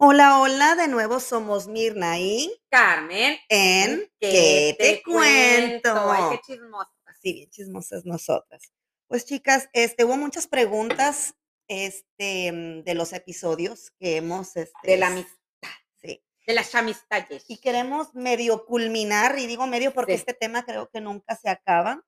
Hola, hola, de nuevo somos Mirna y Carmen, en ¿Qué te cuento? Ay, qué chismosa. Sí, bien chismosas nosotras. Pues chicas, este, hubo muchas preguntas este, mm, de los episodios que hemos... Este, De la amistad, Sí. de las amistades. Y queremos medio culminar, y digo medio porque Sí. este tema creo que nunca se acaba.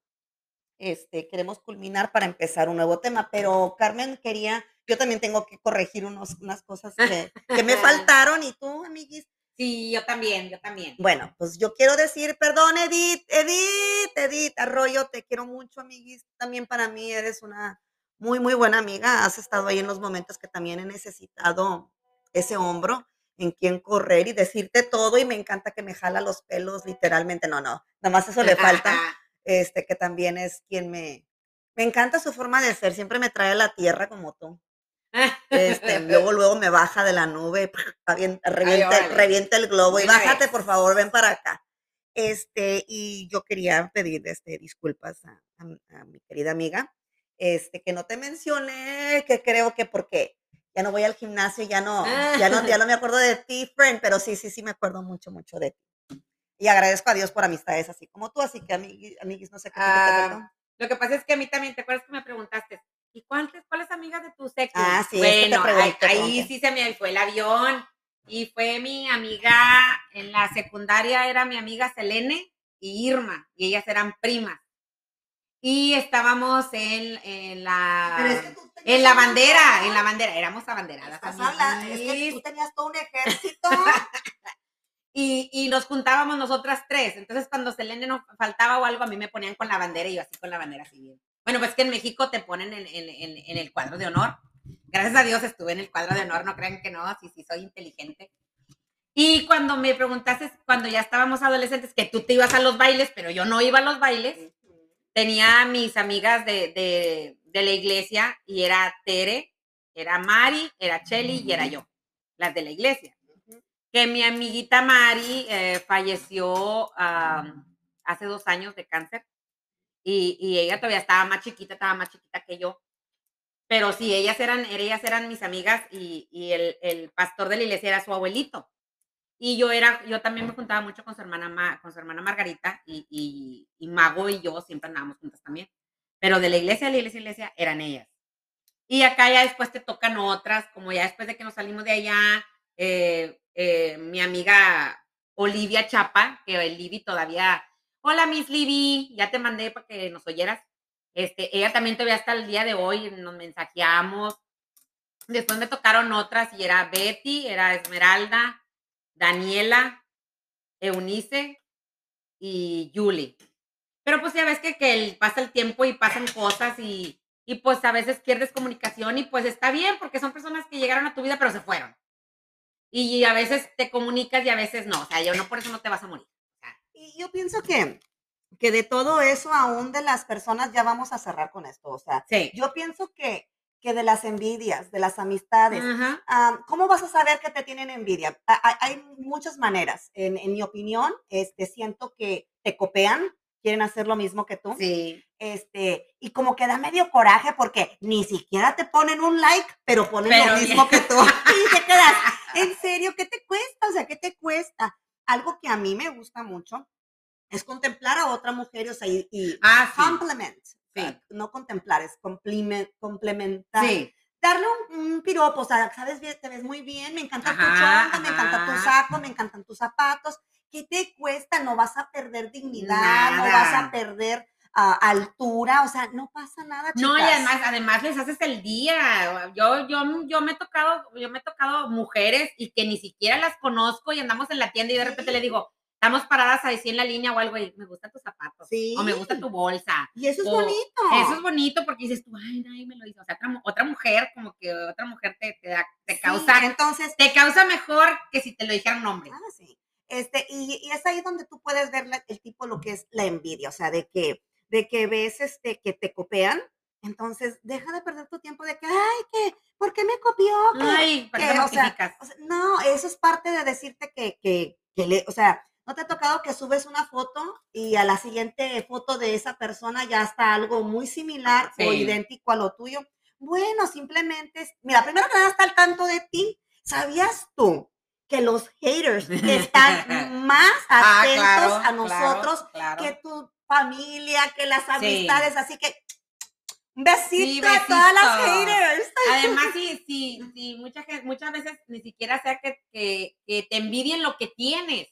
Este, queremos culminar para empezar un nuevo tema, pero Carmen quería, yo también tengo que corregir unos, unas cosas que, que me faltaron y tú, amiguis. Sí, yo también, yo también. Bueno, pues yo quiero decir, perdón, Edith, Edith, Edith, Arroyo, te quiero mucho, amiguis. También para mí eres una muy, muy buena amiga. Has estado ahí en los momentos que también he necesitado ese hombro en quien correr y decirte todo y me encanta que me jala los pelos, literalmente. No, no, nada más eso le falta este, que también es quien me, me encanta su forma de ser, siempre me trae a la tierra como tú. Este, luego, luego me baja de la nube, revienta, el globo y bájate, por favor, ven para acá. Este, y yo quería pedir este, disculpas a, a- a mi querida amiga, este, que no te mencioné, que creo que porque ya no voy al gimnasio, ya no, ya no, ya no me acuerdo de ti, friend, pero sí, sí, sí me acuerdo mucho, mucho de ti. Y agradezco a Dios por amistades así como tú, así que amiguis, amiguis no sé qué. Ah, Lo que pasa es que a mí también, ¿te acuerdas que me preguntaste? ¿Y cuántas, cuáles amigas de tu sexo? Ah, sí, bueno, ahí, sí se me fue el avión. Y fue mi amiga, en la secundaria era mi amiga Selene y Irma, y ellas eran primas. Y estábamos en, en la... En la bandera, en la bandera, éramos abanderadas. Es que tú tenías todo un ejército. y, y nos juntábamos nosotras tres. Entonces, cuando Selene nos faltaba o algo, a mí me ponían con la bandera y yo así con la bandera así bien. Bueno, pues que en México te ponen en, en- en- en el cuadro de honor. Gracias a Dios estuve en el cuadro de honor, no crean que no, sí, sí, soy inteligente. Y cuando me preguntaste, cuando ya estábamos adolescentes, que tú te ibas a los bailes, pero yo no iba a los bailes, tenía a mis amigas de, de, de la iglesia y era Tere, era Mari, era Chelly y era yo, las de la iglesia. Que mi amiguita Mari eh, falleció am, hace dos años de cáncer y, y ella todavía estaba más chiquita, estaba más chiquita que yo. Pero sí, ellas eran, ellas eran mis amigas y, y el, el pastor de la iglesia era su abuelito. Y yo era, yo también me juntaba mucho con su hermana, Ma- con su hermana Margarita y, y, y Mago y yo siempre andábamos juntas también. Pero de la iglesia a la iglesia iglesia eran ellas. Y acá ya después te tocan otras, como ya después de que nos salimos de allá, eh, eh, mi amiga Olivia Chapa, que el Libby todavía, hola Miss Libby, ya te mandé para que nos oyeras. Este, ella también todavía hasta el día de hoy nos mensajeamos. Después me tocaron otras y era Betty, era Esmeralda, Daniela, Eunice y Julie. Pero pues ya ves que, que el- pasa el tiempo y pasan cosas y, y pues a veces pierdes comunicación y pues está bien porque son personas que llegaron a tu vida pero se fueron. Y a veces te comunicas y a veces no. O sea, yo no por eso no te vas a morir. Y yo pienso que, que de todo eso, aún de las personas, ya vamos a cerrar con esto. O sea, Sí. yo pienso que, que de las envidias, de las amistades, ¿cómo vas a saber que te tienen envidia? Ha- ha- Hay muchas maneras. En, en mi opinión, este, siento que te copean, quieren hacer lo mismo que tú. Sí. Este, y como que da medio coraje porque ni siquiera te ponen un like, pero ponen Pero lo mismo que tú. Y te quedas, en serio, ¿qué te cuesta? O sea, ¿qué te cuesta? Algo que a mí me gusta mucho es contemplar a otra mujer, o sea, y, y Ah, sí. o sea, no contemplar, es complementar. Sí. Darle un, un piropo, o sea, sabes te ves muy bien, me encanta tu Ajá, chonga, me encanta tu saco, me encantan tus zapatos. ¿Qué te cuesta? No vas a perder dignidad, no vas a perder ah, altura, o sea, no pasa nada, No, y además, además les haces el día. Yo, yo, yo me he tocado, yo me he tocado mujeres y que ni siquiera las conozco y andamos en la tienda y de repente Sí. le digo, estamos paradas así en la línea o algo y me gustan tus zapatos. Sí. O me gusta tu bolsa. Y eso es o- bonito. Eso es bonito porque dices tú, ay, nadie me lo hizo. O sea, otra, otra mujer, como que otra mujer te, te, da- te Sí, causa, entonces, te causa mejor que si te lo dijera un hombre. ah, sí. Este, y, y es ahí donde tú puedes ver la- el tipo, lo que es la envidia, o sea, de que, de que ves este, que te copean, entonces deja de perder tu tiempo de que, ay, que, ¿por qué me copió? Ay, ¿para qué me o sea, o sea, no, eso es parte de decirte que, que, que le, o sea, ¿no te ha tocado que subes una foto y a la siguiente foto de esa persona ya está algo muy similar o idéntico a lo tuyo? Bueno, simplemente, mira, primero que nada está al tanto de ti. ¿Sabías tú que los haters están más Ah, atentos claro, a nosotros claro. que tu familia, que las Sí. amistades? Así que un besito Sí, a todas las haters. Además, sí, sí, sí, mucha gente, muchas veces ni siquiera sea que, que, que te envidien lo que tienes,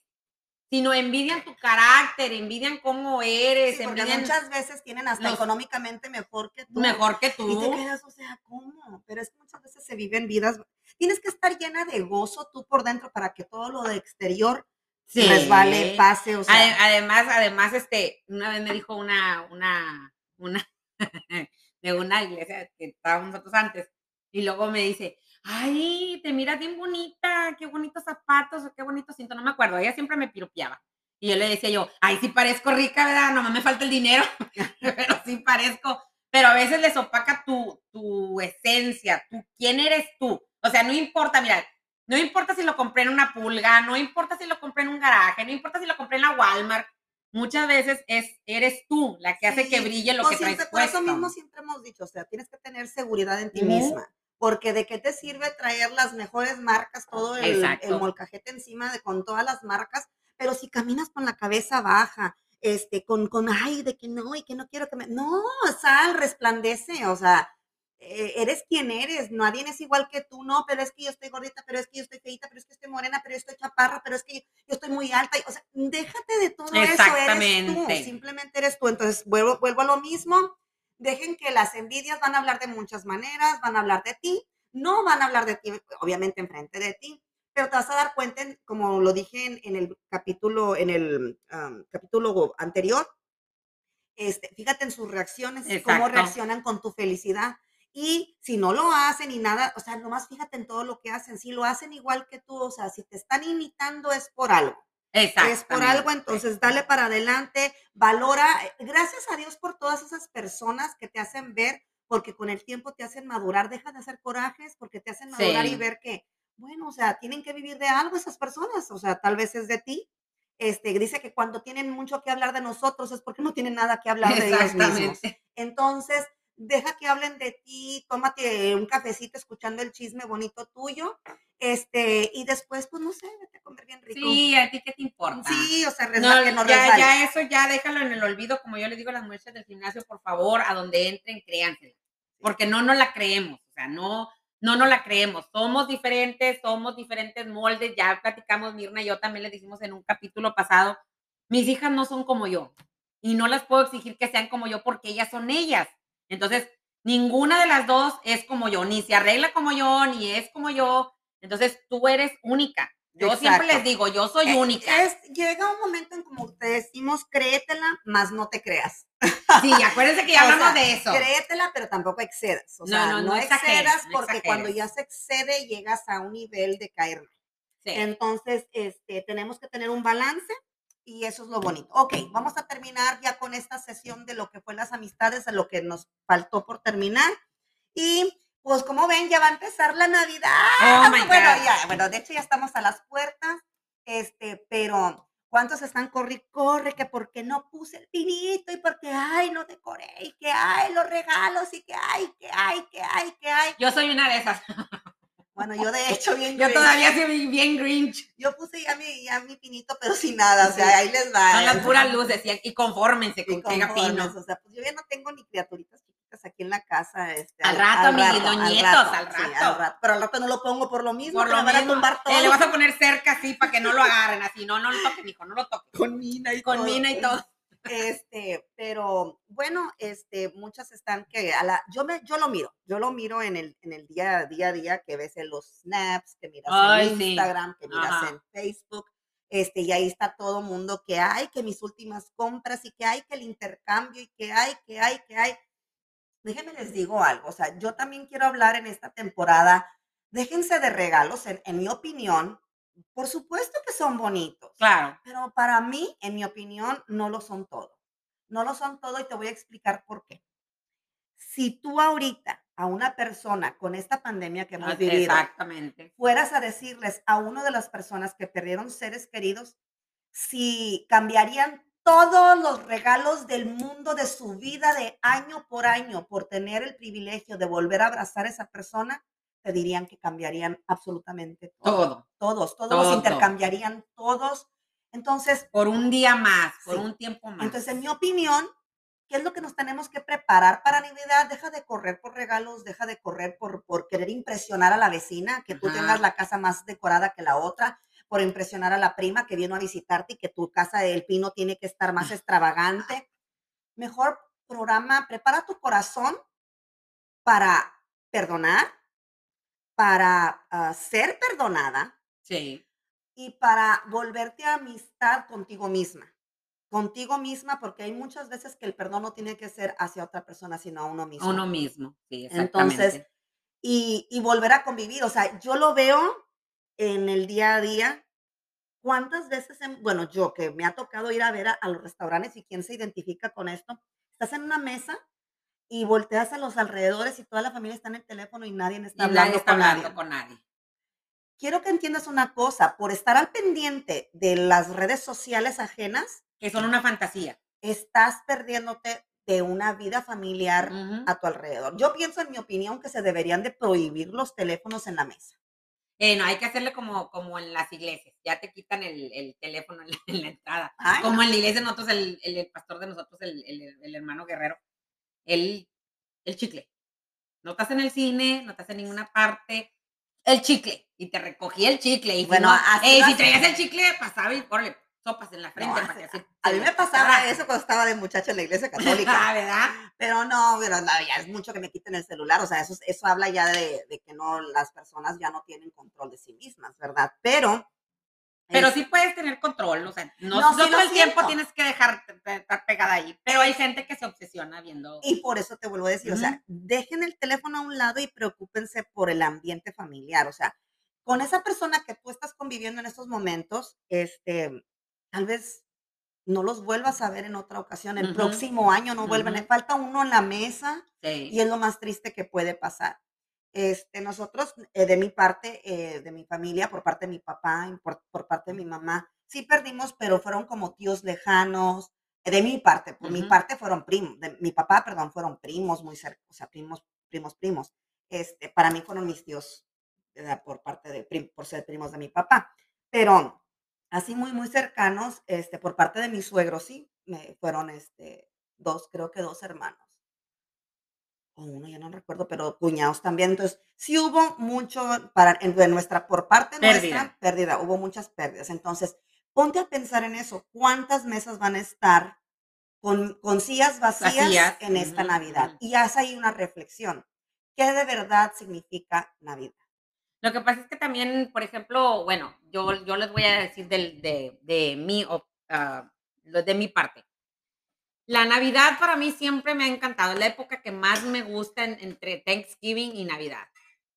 sino envidian tu carácter, envidian cómo eres, Sí, envidian muchas veces tienen hasta los- económicamente mejor que tú. mejor que Y te tú. quedas, o sea, ¿cómo? Pero es que muchas veces se viven vidas. Tienes que estar llena de gozo tú por dentro para que todo lo de exterior Sí. resbale, pase, o sea. Ade- Además, además, este, una vez me dijo una, una, una, de una iglesia que estábamos nosotros antes, y luego me dice, ay, te miras bien bonita, qué bonitos zapatos, o qué bonito cinto, no me acuerdo, ella siempre me piropeaba. Y yo le decía yo, ay, sí parezco rica, ¿verdad? No me falta el dinero, pero sí parezco. Pero a veces les opaca tu, tu esencia, tu, quién eres tú. O sea, no importa, mira, no importa si lo compré en una pulga, no importa si lo compré en un garaje, no importa si lo compré en la Walmart. Muchas veces es, eres tú la que hace Sí, que brille lo que traes siempre- Por eso mismo siempre hemos dicho, o sea, tienes que tener seguridad en ti Ujú. misma. Porque de qué te sirve traer las mejores marcas, todo el, el molcajete encima de con todas las marcas, pero si caminas con la cabeza baja, este, con, con ay, de que no, y que no quiero que me. No, sal, resplandece, o sea, eh, eres quien eres, nadie es igual que tú, no, pero es que yo estoy gordita, pero es que yo estoy feita, pero es que estoy morena, pero yo estoy chaparra, pero es que yo, yo estoy muy alta, o sea, déjate de todo eso, eres tú, simplemente eres tú, entonces vuelvo, vuelvo a lo mismo, dejen que las envidias van a hablar de muchas maneras, van a hablar de ti, no van a hablar de ti, obviamente enfrente de ti, pero te vas a dar cuenta, en- como lo dije en, en el capítulo, en el capítulo anterior, este, fíjate en sus reacciones, cómo reaccionan con tu felicidad. Y si no lo hacen y nada, o sea, nomás fíjate en todo lo que hacen. Si lo hacen igual que tú, o sea, si te están imitando es por algo. Es por algo, entonces dale para adelante, valora. Gracias a Dios por todas esas personas que te hacen ver, porque con el tiempo te hacen madurar. Deja de hacer corajes porque te hacen madurar y ver que, bueno, o sea, tienen que vivir de algo esas personas, o sea, tal vez es de ti. Este, dice que cuando tienen mucho que hablar de nosotros es porque no tienen nada que hablar de ellos mismos. Entonces, deja que hablen de ti, tómate un cafecito escuchando el chisme bonito tuyo, este, y después, pues no sé, vete a comer bien rico. Sí, a ti qué te importa. Sí, o sea, No, resbala, que no ya, resbale. ya eso ya déjalo en el olvido, como yo le digo a las muchachas del gimnasio, por favor, a donde entren, créansela. Porque no nos la creemos, o sea, no, no nos la creemos. Somos diferentes, somos diferentes moldes, ya platicamos, Mirna y yo también le dijimos en un capítulo pasado, mis hijas no son como yo y no las puedo exigir que sean como yo porque ellas son ellas. Entonces, ninguna de las dos es como yo, ni se arregla como yo, ni es como yo. Entonces, tú eres única. Yo siempre Exacto. les digo, yo soy Eh, única. es- llega un momento en como te decimos, créetela, más no te creas. Sí, acuérdense que ya O hablamos sea, de eso. Créetela, pero tampoco excedas. O No, sea, no, no, no exageres, excedas porque cuando exageres. ya se excede llegas a un nivel de caer. Sí. Entonces, este, tenemos que tener un balance y eso es lo bonito. Ok, vamos a terminar ya con esta sesión de lo que fue las amistades, de lo que nos faltó por terminar. Y pues como ven, ya va a empezar la Navidad. Oh my bueno, God. ya, bueno, de hecho ya estamos a las puertas, este, pero ¿cuántos están corre, corre, que porque no puse el pinito y porque, ay, no decoré y que, ay, los regalos y que, ay, que, ay, que, ay, que, ay. Yo soy una de esas. Bueno, yo de hecho bien Yo grinch. todavía soy bien grinch. Yo puse ya mi, ya mi pinito, pero sin nada, o sea, ahí les va. Son las puras luces y, y confórmense Y con que pino. O sea, pues yo ya no tengo ni criaturitas aquí en la casa. Este, Al rato, amiguis, los nietos, al sí, rato. Pero al rato no lo pongo por lo mismo, Por lo van a tumbar todo. eh, le vas a poner cerca así para que no lo agarren así. No, no lo toques, hijo, no lo toques. con mina y Con todo. mina y todo. Este, pero bueno, este, muchas están que a la, yo me, yo lo miro, yo lo miro en el, en el día, día a día que ves en los snaps, que miras Ay, en sí. Instagram, que miras Ajá. en Facebook, este, y ahí está todo mundo que hay, que mis últimas compras y que hay que el intercambio y que hay, que hay, que hay. Déjenme les digo algo, o sea, yo también quiero hablar en esta temporada, déjense de regalos, en, en mi opinión, por supuesto que son bonitos. Claro. Pero para mí, en mi opinión, no lo son todo. No lo son todo y te voy a explicar por qué. Si tú ahorita a una persona con esta pandemia que hemos vivido, Exactamente. fueras a decirles a una de las personas que perdieron seres queridos, si cambiarían todos los regalos del mundo de su vida de año por año por tener el privilegio de volver a abrazar a esa persona, te dirían que cambiarían absolutamente todo. Todo. Todos, todos los intercambiarían todos. Entonces, Por un día más, por un tiempo más. entonces, en mi opinión, ¿qué es lo que nos tenemos que preparar para Navidad? Deja de correr por regalos, deja de correr por, por querer impresionar a la vecina, que tú Ajá. tengas la casa más decorada que la otra, por impresionar a la prima que vino a visitarte y que tu casa del pino tiene que estar más extravagante. Mejor programa, prepara tu corazón para perdonar, para ah, ser perdonada Sí. y para volverte a amistad contigo misma. Contigo misma, porque hay muchas veces que el perdón no tiene que ser hacia otra persona, sino a uno mismo. A uno mismo. Sí, exactamente. Entonces, y, y volver a convivir. O sea, yo lo veo en el día a día. ¿Cuántas veces, en- bueno, yo que me ha tocado ir a ver a, a los restaurantes y quién se identifica con esto, estás en una mesa y volteas a los alrededores y toda la familia está en el teléfono y nadie y está nadie hablando está con hablando nadie. con nadie. Quiero que entiendas una cosa, por estar al pendiente de las redes sociales ajenas, Que son una fantasía. estás perdiéndote de una vida familiar a tu alrededor. Yo pienso, en mi opinión, que se deberían de prohibir los teléfonos en la mesa. Eh, no, hay que hacerle como, como en las iglesias. Ya te quitan el, el teléfono en la, en la entrada. Ay, Como en la iglesia, nosotros, el, el, el pastor de nosotros, el, hermano guerrero, el, el chicle. No estás en el cine, no estás en ninguna parte. El chicle. Y te recogí el chicle. Y Bueno, así eh, si hacen. traías el chicle, pasaba y órale, sopas en la frente. No, para así- que así a mí me pasaba eso cuando estaba de muchacha en la iglesia católica. Ah, ¿verdad? pero no, pero no, ya es mucho que me quiten el celular. O sea, eso, eso habla ya de, de que no, las personas ya no tienen control de sí mismas, ¿verdad? Pero. Pero sí puedes tener control, o sea, no, No, no sí todo el tiempo tienes que dejar de estar pegada ahí. Pero hay gente que se obsesiona viendo. Y por eso te vuelvo a decir, o sea, dejen el teléfono a un lado y preocúpense por el ambiente familiar. O sea, con esa persona que tú estás conviviendo en estos momentos, este, tal vez no los vuelvas a ver en otra ocasión. El próximo año no vuelven. Le falta uno en la mesa Sí. y es lo más triste que puede pasar. Este, nosotros, eh, de mi parte, eh, de mi familia, por parte de mi papá por, por parte de mi mamá, sí perdimos, pero fueron como tíos lejanos. eh, De mi parte, por mi parte fueron primos, de mi papá, perdón, fueron primos muy cerca, o sea, primos, primos, primos. Este, para mí fueron mis tíos ¿verdad? por parte de, por ser primos de mi papá. Pero así muy, muy cercanos, este, por parte de mis suegros, sí, me fueron, este, dos, creo que dos hermanos o uno, ya no recuerdo, pero cuñados también. Entonces, sí hubo mucho para en, de nuestra, por parte nuestra, Pérdida. pérdida, hubo muchas pérdidas. Entonces, ponte a pensar en eso. ¿Cuántas mesas van a estar con, con sillas vacías, Vacías, en esta ujú, Navidad? ujú. Y haz ahí una reflexión. ¿Qué de verdad significa Navidad? Lo que pasa es que también, por ejemplo, bueno, yo, yo les voy a decir del, de, de mi, lo de mi parte. La Navidad para mí siempre me ha encantado. Es la época que más me gusta en- entre Thanksgiving y Navidad.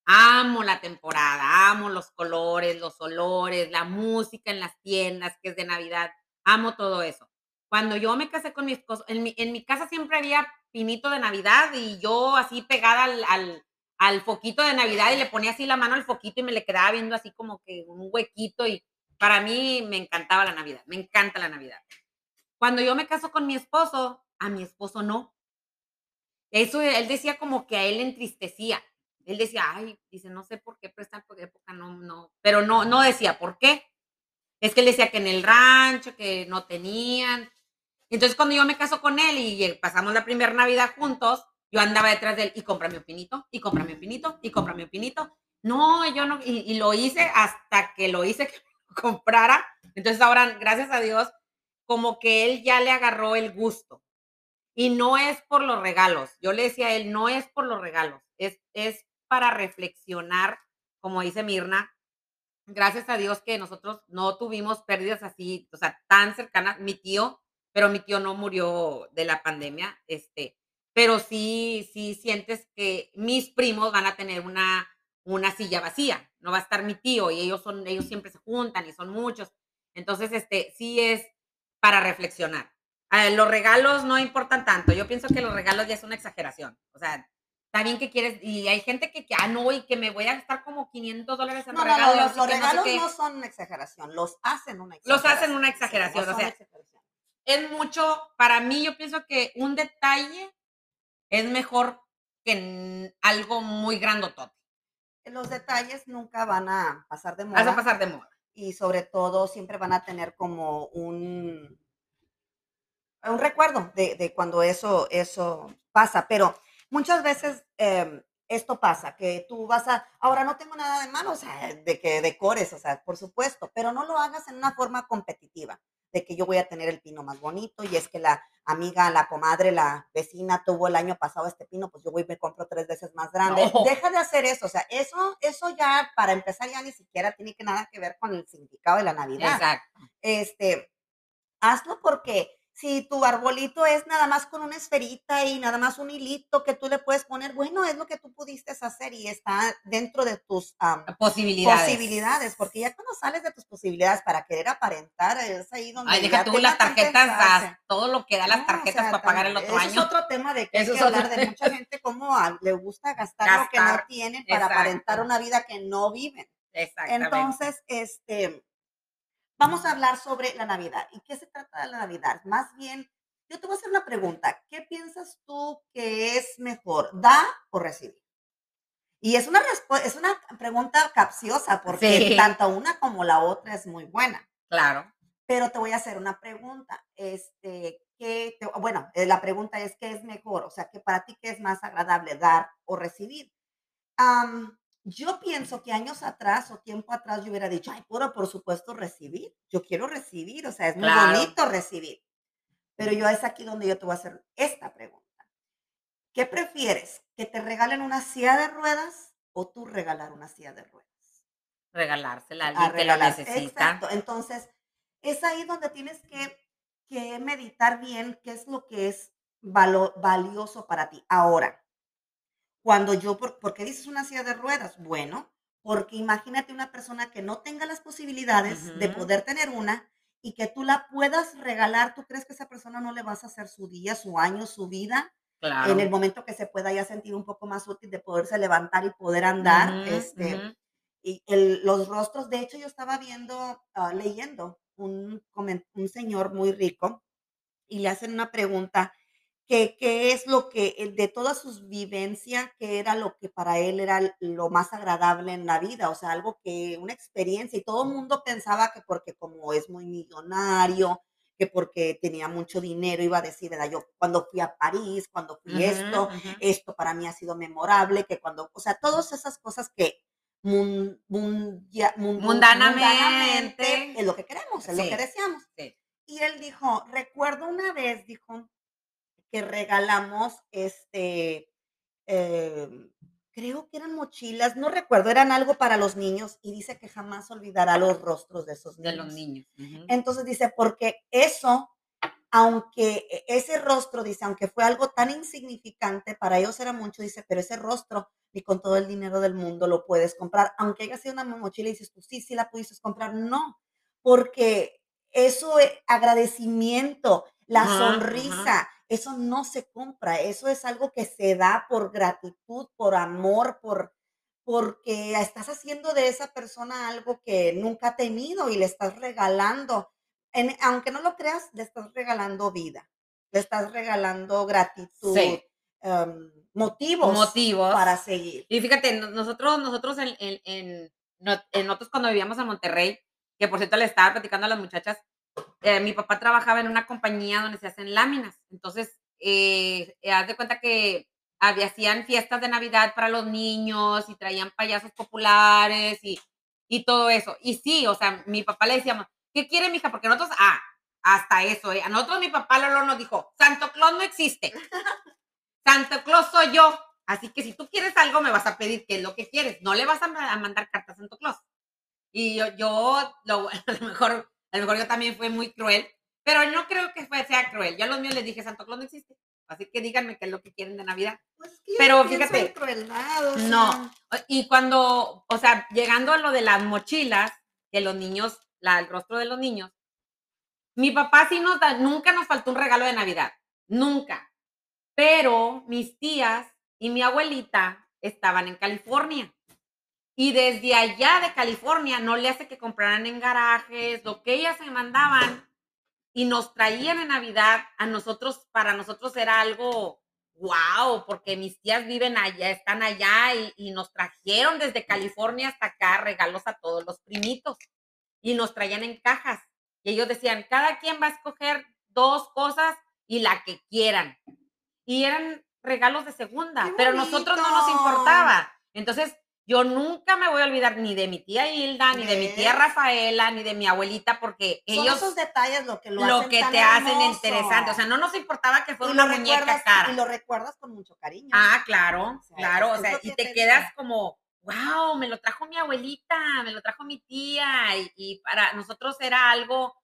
Amo la temporada, amo los colores, los olores, la música en las tiendas que es de Navidad. Amo todo eso. Cuando yo me casé con mi esposo, en mi, en mi casa siempre había pinito de Navidad y yo así pegada al, al, al foquito de Navidad y le ponía así la mano al foquito y me le quedaba viendo así como que un huequito y para mí me encantaba la Navidad, me encanta la Navidad. Cuando yo me caso con mi esposo, a mi esposo no. Eso él decía como que a él le entristecía. Él decía, ay, dice, no sé por qué, pero esta época no, no, pero no, no decía por qué. Es que él decía que en el rancho, que no tenían. Entonces, cuando yo me caso con él y eh, pasamos la primera Navidad juntos, yo andaba detrás de él y cómprame un pinito, y cómprame un pinito, y cómprame un pinito. No, yo no, y, lo hice hasta que lo hice que comprara. Entonces, ahora, gracias a Dios, como que él ya le agarró el gusto. Y no es por los regalos. Yo le decía a él, no es por los regalos, es, es para reflexionar, como dice Mirna. Gracias a Dios que nosotros no tuvimos pérdidas así, o sea, tan cercanas. Mi tío, pero mi tío no murió de la pandemia, este, pero sí, sí sientes que mis primos van a tener una, una silla vacía, no va a estar mi tío y ellos son, ellos siempre se juntan y son muchos. Entonces, este, sí es para reflexionar. Ah, los regalos no importan tanto. Yo pienso que los regalos ya es una exageración. O sea, está bien que quieres, y hay gente que, que ah, no, y que me voy a gastar como 500 dólares en No, no, no, regalos. los, los que no sé regalos no son una exageración, los hacen una Los exageración. hacen una sí, no exageración, o son sea, exageración. es mucho, para mí yo pienso que un detalle es mejor que en algo muy grandotote. Los detalles nunca van a pasar de Vas a moda pasar de moda. y sobre todo siempre van a tener como un, un recuerdo de, de cuando eso, eso pasa. Pero muchas veces em, esto pasa, que tú vas a, ahora no tengo nada de malo, o sea, de que decores, o sea, por supuesto, pero no lo hagas en una forma competitiva, de que yo voy a tener el pino más bonito y es que la amiga, la comadre, la vecina tuvo el año pasado este pino, pues yo voy y me compro tres veces más grande. No. Deja de hacer eso, o sea, eso, eso ya, para empezar, ya ni siquiera tiene que nada que ver con el significado de la Navidad Exacto. este, hazlo porque si tu arbolito es nada más con una esferita y nada más un hilito que tú le puedes poner, bueno, es lo que tú pudiste hacer y está dentro de tus am, Posibilidades. posibilidades, porque ya cuando sales de tus posibilidades para querer aparentar, es ahí donde Ay, deja tú las tarjetas, haz todo lo que da las No, o tarjetas sea, para pagar el otro ese año. es otro tema de que hay Eso que otro hablar de mucha gente cómo a- le gusta gastar, lo que no Gastar, tienen para exacto. aparentar una vida que no viven. Exactamente. Entonces, este, vamos a hablar sobre la Navidad. ¿Y qué se trata de la Navidad? Más bien, yo te voy a hacer una pregunta. ¿Qué piensas tú que es mejor, dar o recibir? Y es una, es una pregunta capciosa porque Sí. tanto una como la otra es muy buena. claro. Pero te voy a hacer una pregunta. Este, ¿qué te- bueno, eh, la pregunta es, ¿qué es mejor? O sea, que para ti, ¿qué es más agradable, dar o recibir? Am, yo pienso que años atrás o tiempo atrás yo hubiera dicho, ay, puro, por supuesto, recibir. Yo quiero recibir, o sea, es muy Claro. bonito recibir. Pero yo es aquí donde yo te voy a hacer esta pregunta. ¿Qué prefieres? ¿Que te regalen una silla de ruedas o tú regalar una silla de ruedas? Regalársela a a alguien que lo regalar. necesita. Exacto. Entonces, es ahí donde tienes que, que meditar bien qué es lo que es valo- valioso para ti. Ahora, cuando yo, por, ¿por qué dices una silla de ruedas? Bueno, porque imagínate una persona que no tenga las posibilidades de poder tener una y que tú la puedas regalar. ¿Tú crees que esa persona no le vas a hacer su día, su año, su vida? Claro. En el momento que se pueda ya sentir un poco más útil de poderse levantar y poder andar, Ujú, este, y el- los rostros, de hecho, yo estaba viendo, ah, leyendo un, un señor muy rico y le hacen una pregunta que qué es lo que de todas sus vivencias, qué era lo que para él era lo más agradable en la vida, o sea, algo que, una experiencia, y todo el mundo pensaba que porque como es muy millonario, que porque tenía mucho dinero, iba a decir, ¿verdad? Yo cuando fui a París, cuando fui Ujú, esto, ujú. esto para mí ha sido memorable, que cuando, o sea, todas esas cosas que mun- mundia- mundu- Mundanamente. es lo que queremos, es lo Sí. que deseamos. Sí. Y él dijo, recuerdo una vez, dijo, que regalamos, este, em, creo que eran mochilas, no recuerdo, eran algo para los niños y dice que jamás olvidará los rostros de esos De niños. los niños. ujú. Entonces dice, porque eso, aunque e- ese rostro, dice, aunque fue algo tan insignificante, para ellos era mucho, dice, pero ese rostro, ni con todo el dinero del mundo lo puedes comprar. Aunque haya sido una mochila y dices, tú sí, sí la pudiste comprar. No, porque eso es agradecimiento, la sonrisa, eso no se compra, eso es algo que se da por gratitud, por amor, por porque estás haciendo de esa persona algo que nunca ha tenido y le estás regalando. En- aunque no lo creas, le estás regalando vida, le estás regalando gratitud, Sí. em, motivos, Motivos. para seguir. Y fíjate, no- nosotros, nosotros en, en, en, no- en nosotros cuando vivíamos en Monterrey, que por cierto le estaba platicando a las muchachas, eh, mi papá trabajaba en una compañía donde se hacen láminas. Entonces, eh, eh, haz de cuenta que había, hacían fiestas de Navidad para los niños y traían payasos populares y, todo eso. Y sí, o sea, mi papá le decíamos, ¿qué quiere, mija? Porque nosotros, ah, hasta eso, ¿eh? A nosotros mi papá Lolo nos dijo, Santo Claus no existe. Santo Claus soy yo. Así que si tú quieres algo, me vas a pedir qué es lo que quieres. No le vas a mandar cartas a Santo Claus. Y yo, yo lo- a, lo mejor, a lo mejor yo también fui muy cruel, pero no creo que fue, sea cruel. Yo a los míos les dije, Santo Claus no existe. Así que díganme qué es lo que quieren de Navidad. Pues que Pero fíjate, en crueldad, o no. Y cuando, o sea, llegando a lo de las mochilas, que los niños, la, el rostro de los niños, mi papá sí nos da, nunca nos faltó un regalo de Navidad, nunca. Pero mis tías y mi abuelita estaban en California. Y desde allá de California no le hace que compraran en garajes, lo que ellas se mandaban y nos traían en Navidad, a nosotros, para nosotros era algo wow, porque mis tías viven allá, están allá y, y nos trajeron desde California hasta acá regalos a todos los primitos y nos traían en cajas. Y ellos decían, cada quien va a escoger dos cosas y la que quieran. Y eran regalos de segunda, ¡Qué pero nosotros no nos importaba. Entonces, yo nunca me voy a olvidar ni de mi tía Hilda, ni de mi tía. Rafaela, ni de mi abuelita, porque Son ellos esos detalles lo que lo, lo hacen que tan te hacen hermoso. interesante. O sea, no nos importaba que fuera Y una muñeca cara. Y lo recuerdas con mucho cariño. Ah, claro, O sea, claro. O sea, y te te quedas digo. como, wow, me lo trajo mi abuelita, me lo trajo mi tía. Y, y para nosotros era algo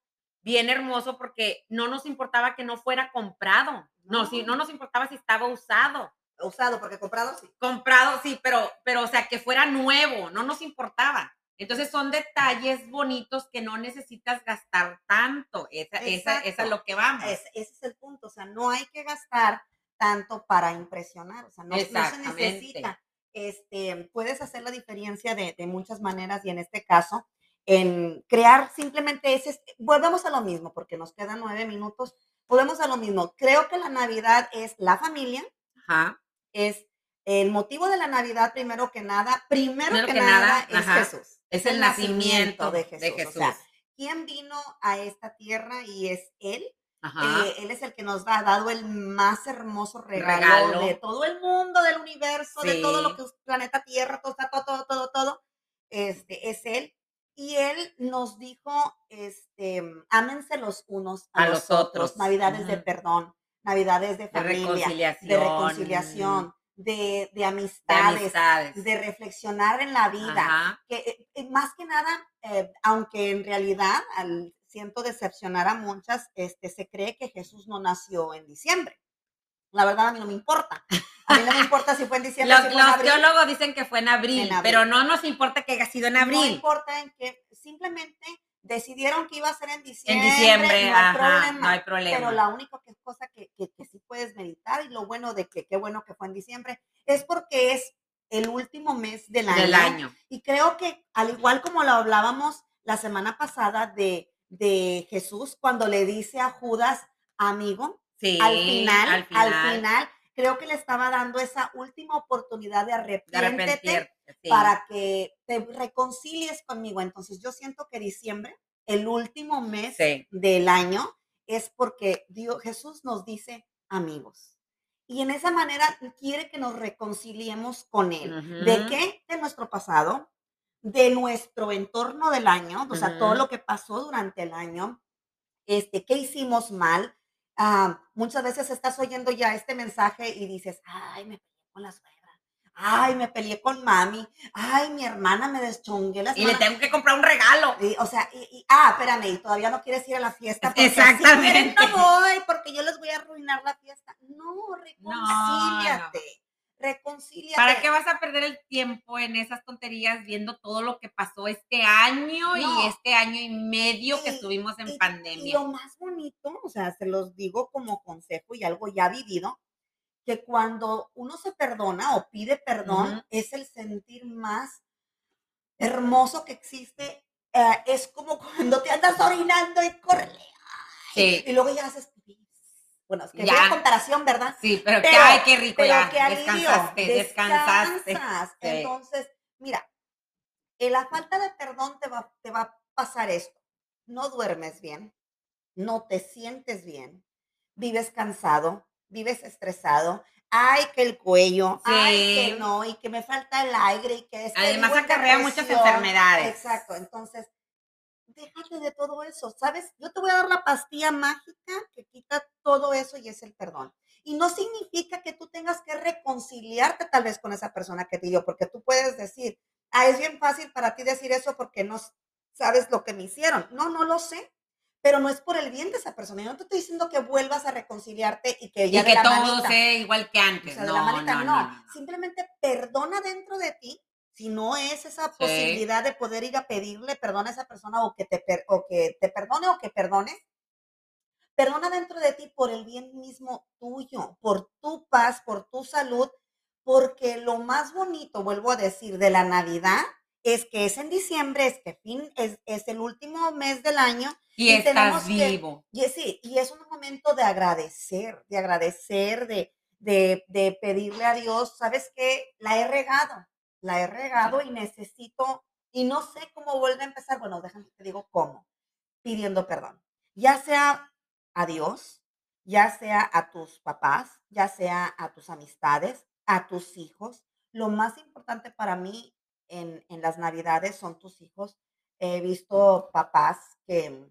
bien hermoso porque no nos importaba que no fuera comprado. No, si, no No. nos importaba si estaba usado. Usado, porque comprado sí. Comprado, sí, pero, pero, o sea, que fuera nuevo, no nos importaba. Entonces son detalles bonitos que no necesitas gastar tanto. Esa, esa, esa es lo que vamos. Es- ese es el punto. O sea, no hay que gastar tanto para impresionar. O sea, no, no se necesita. Este, puedes hacer la diferencia de, de muchas maneras y en este caso, en crear simplemente ese, volvemos a lo mismo, porque nos quedan nueve minutos, volvemos a lo mismo. Creo que la Navidad es la familia, Ajá. Es el motivo de la Navidad, primero que nada, primero, Primero que, que nada, nada, es ajá, Jesús. Es el nacimiento de Jesús. O sea, ¿quién vino a esta tierra y es Él? Eh, él es el que nos ha dado el más hermoso regalo, Regalo. de todo el mundo, del universo, de todo lo que es planeta Tierra, todo, todo, todo, todo, todo. Este, es Él. Y Él nos dijo, este, ámense los unos a, A los otros. otros. Navidades de perdón, Navidades de de familia, reconciliación. de reconciliación, de, de de amistades, de reflexionar en la vida Ajá. que eh, eh, más que nada, eh, aunque en realidad al, siento decepcionar a muchas, este, se cree que Jesús no nació en diciembre. La verdad a mí no me importa. A mí no me importa si fue en diciembre, Los, si fue en los abril. teólogos dicen que fue en abril, En abril. pero no nos importa que haya sido en No abril. importa en que simplemente decidieron que iba a ser en en diciembre. diciembre, no hay ajá, problema. no hay problema. Pero la única cosa que, que, que sí puedes meditar y lo bueno de que qué bueno que fue en diciembre es porque es el último mes del año. del año. Y creo que al igual como lo hablábamos la semana pasada de, de Jesús, cuando le dice a Judas, amigo, Sí, al, final, al al final, final, creo que le estaba dando esa última oportunidad de de arrepentirte, sí. para que te reconcilies conmigo. Entonces yo siento que diciembre, el último mes Sí. del año, es porque Dios, Jesús nos dice amigos. Y en esa manera quiere que nos reconciliemos con Él. ¿De Ujú. qué? De nuestro pasado, de nuestro entorno del año, o sea, todo Ujú. lo que pasó durante el año, este, qué hicimos mal. Ah, muchas veces estás oyendo ya este mensaje y dices, ay, me peleé con la suegra, ay, me peleé con mami, ay, mi hermana me deschongué Y le tengo que comprar un regalo. y, o sea, y, y- ah, espérame, y todavía no quieres ir a la fiesta. Porque Exactamente. no voy, porque yo les voy a arruinar la fiesta. No, reconcíliate. Reconcíliate. ¿Para qué vas a perder el tiempo en esas tonterías viendo todo lo que pasó este año No. y este año y medio que estuvimos en y- Y pandemia? lo más bonito, o sea, se los digo como consejo y algo ya vivido, que cuando uno se perdona o pide perdón, es el sentir más hermoso que existe. Eh, es como cuando te andas orinando y corre. Sí. Y luego ya haces. Bueno, es que Ya. es comparación, ¿verdad? Sí, pero, que, ay, qué rico, Pero ya, alivio. descansaste, descansaste. descansas. Sí. Entonces, mira, en la falta de perdón te va, te va a pasar esto. No duermes bien, no te sientes bien, vives cansado, vives estresado. Ay, que el cuello, ay, que no, y que me falta el aire, y que es que Además acarrea muchas enfermedades. Exacto, entonces, déjate de todo eso, ¿sabes? Yo te voy a dar la pastilla mágica que quita todo eso y es el perdón. Y no significa que tú tengas que reconciliarte tal vez con esa persona que te dio, porque tú puedes decir, ah, es bien fácil para ti decir eso porque no sabes lo que me hicieron. No, no lo sé, pero no es por el bien de esa persona. Yo no te estoy diciendo que vuelvas a reconciliarte y que ya Y que todo manita. sea igual que O antes. de no, la manita, no, no, no, no. Simplemente perdona dentro de ti. Si no es esa Sí. posibilidad de poder ir a pedirle perdón a esa persona o que te, o que te perdone o que perdones, perdona dentro de ti por el bien mismo tuyo, por tu paz, por tu salud, porque lo más bonito, vuelvo a decir, de la Navidad es que es en diciembre, es que fin, es, es el último mes del año Y, y que- vivo. y es, sí, y es un momento de agradecer, de agradecer, de, de, de pedirle a Dios, ¿sabes qué? La he regado, la he regado y necesito, y no sé cómo vuelve a empezar. Bueno, déjame te digo cómo, pidiendo perdón. Ya sea a Dios, ya sea a tus papás, ya sea a tus amistades, a tus hijos. Lo más importante para mí en, en las navidades son tus hijos. He visto papás que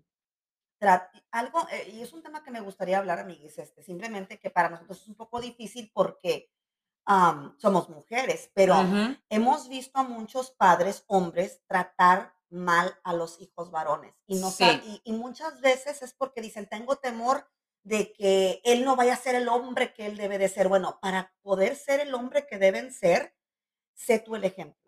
algo, eh, y es un tema que me gustaría hablar, amiguis, este, simplemente que para nosotros es un poco difícil porque somos mujeres, pero hemos visto a muchos padres, hombres, tratar mal a los hijos varones. Y, no y, y, muchas veces es porque dicen, tengo temor de que él no vaya a ser el hombre que él debe de ser. Bueno, para poder ser el hombre que deben ser, sé tú el ejemplo.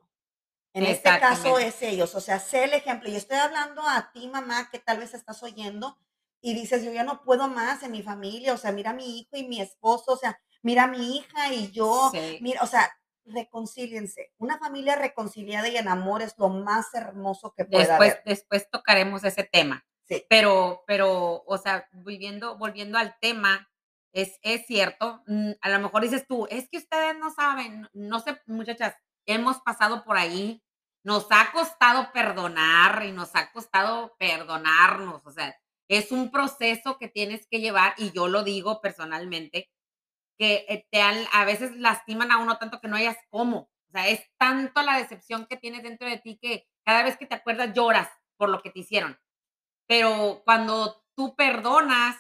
En este caso es ellos, o sea, sé el ejemplo. Y estoy hablando a ti, mamá, que tal vez estás oyendo y dices, yo ya no puedo más en mi familia, o sea, mira a mi hijo y mi esposo, o sea, mira a mi hija y yo, mira, o sea, reconcíliense. Una familia reconciliada y en amor es lo más hermoso que puede después, haber. Después tocaremos ese tema. Sí. Pero, pero, o sea, volviendo, volviendo al tema, es, es cierto, mm, a lo mejor dices tú, es que ustedes no saben, no sé, muchachas, hemos pasado por ahí, nos ha costado perdonar y nos ha costado perdonarnos, o sea, es un proceso que tienes que llevar y yo lo digo personalmente, que eh, te a veces lastiman a uno tanto que no hayas cómo. O sea, es tanto la decepción que tienes dentro de ti que cada vez que te acuerdas lloras por lo que te hicieron. Pero cuando tú perdonas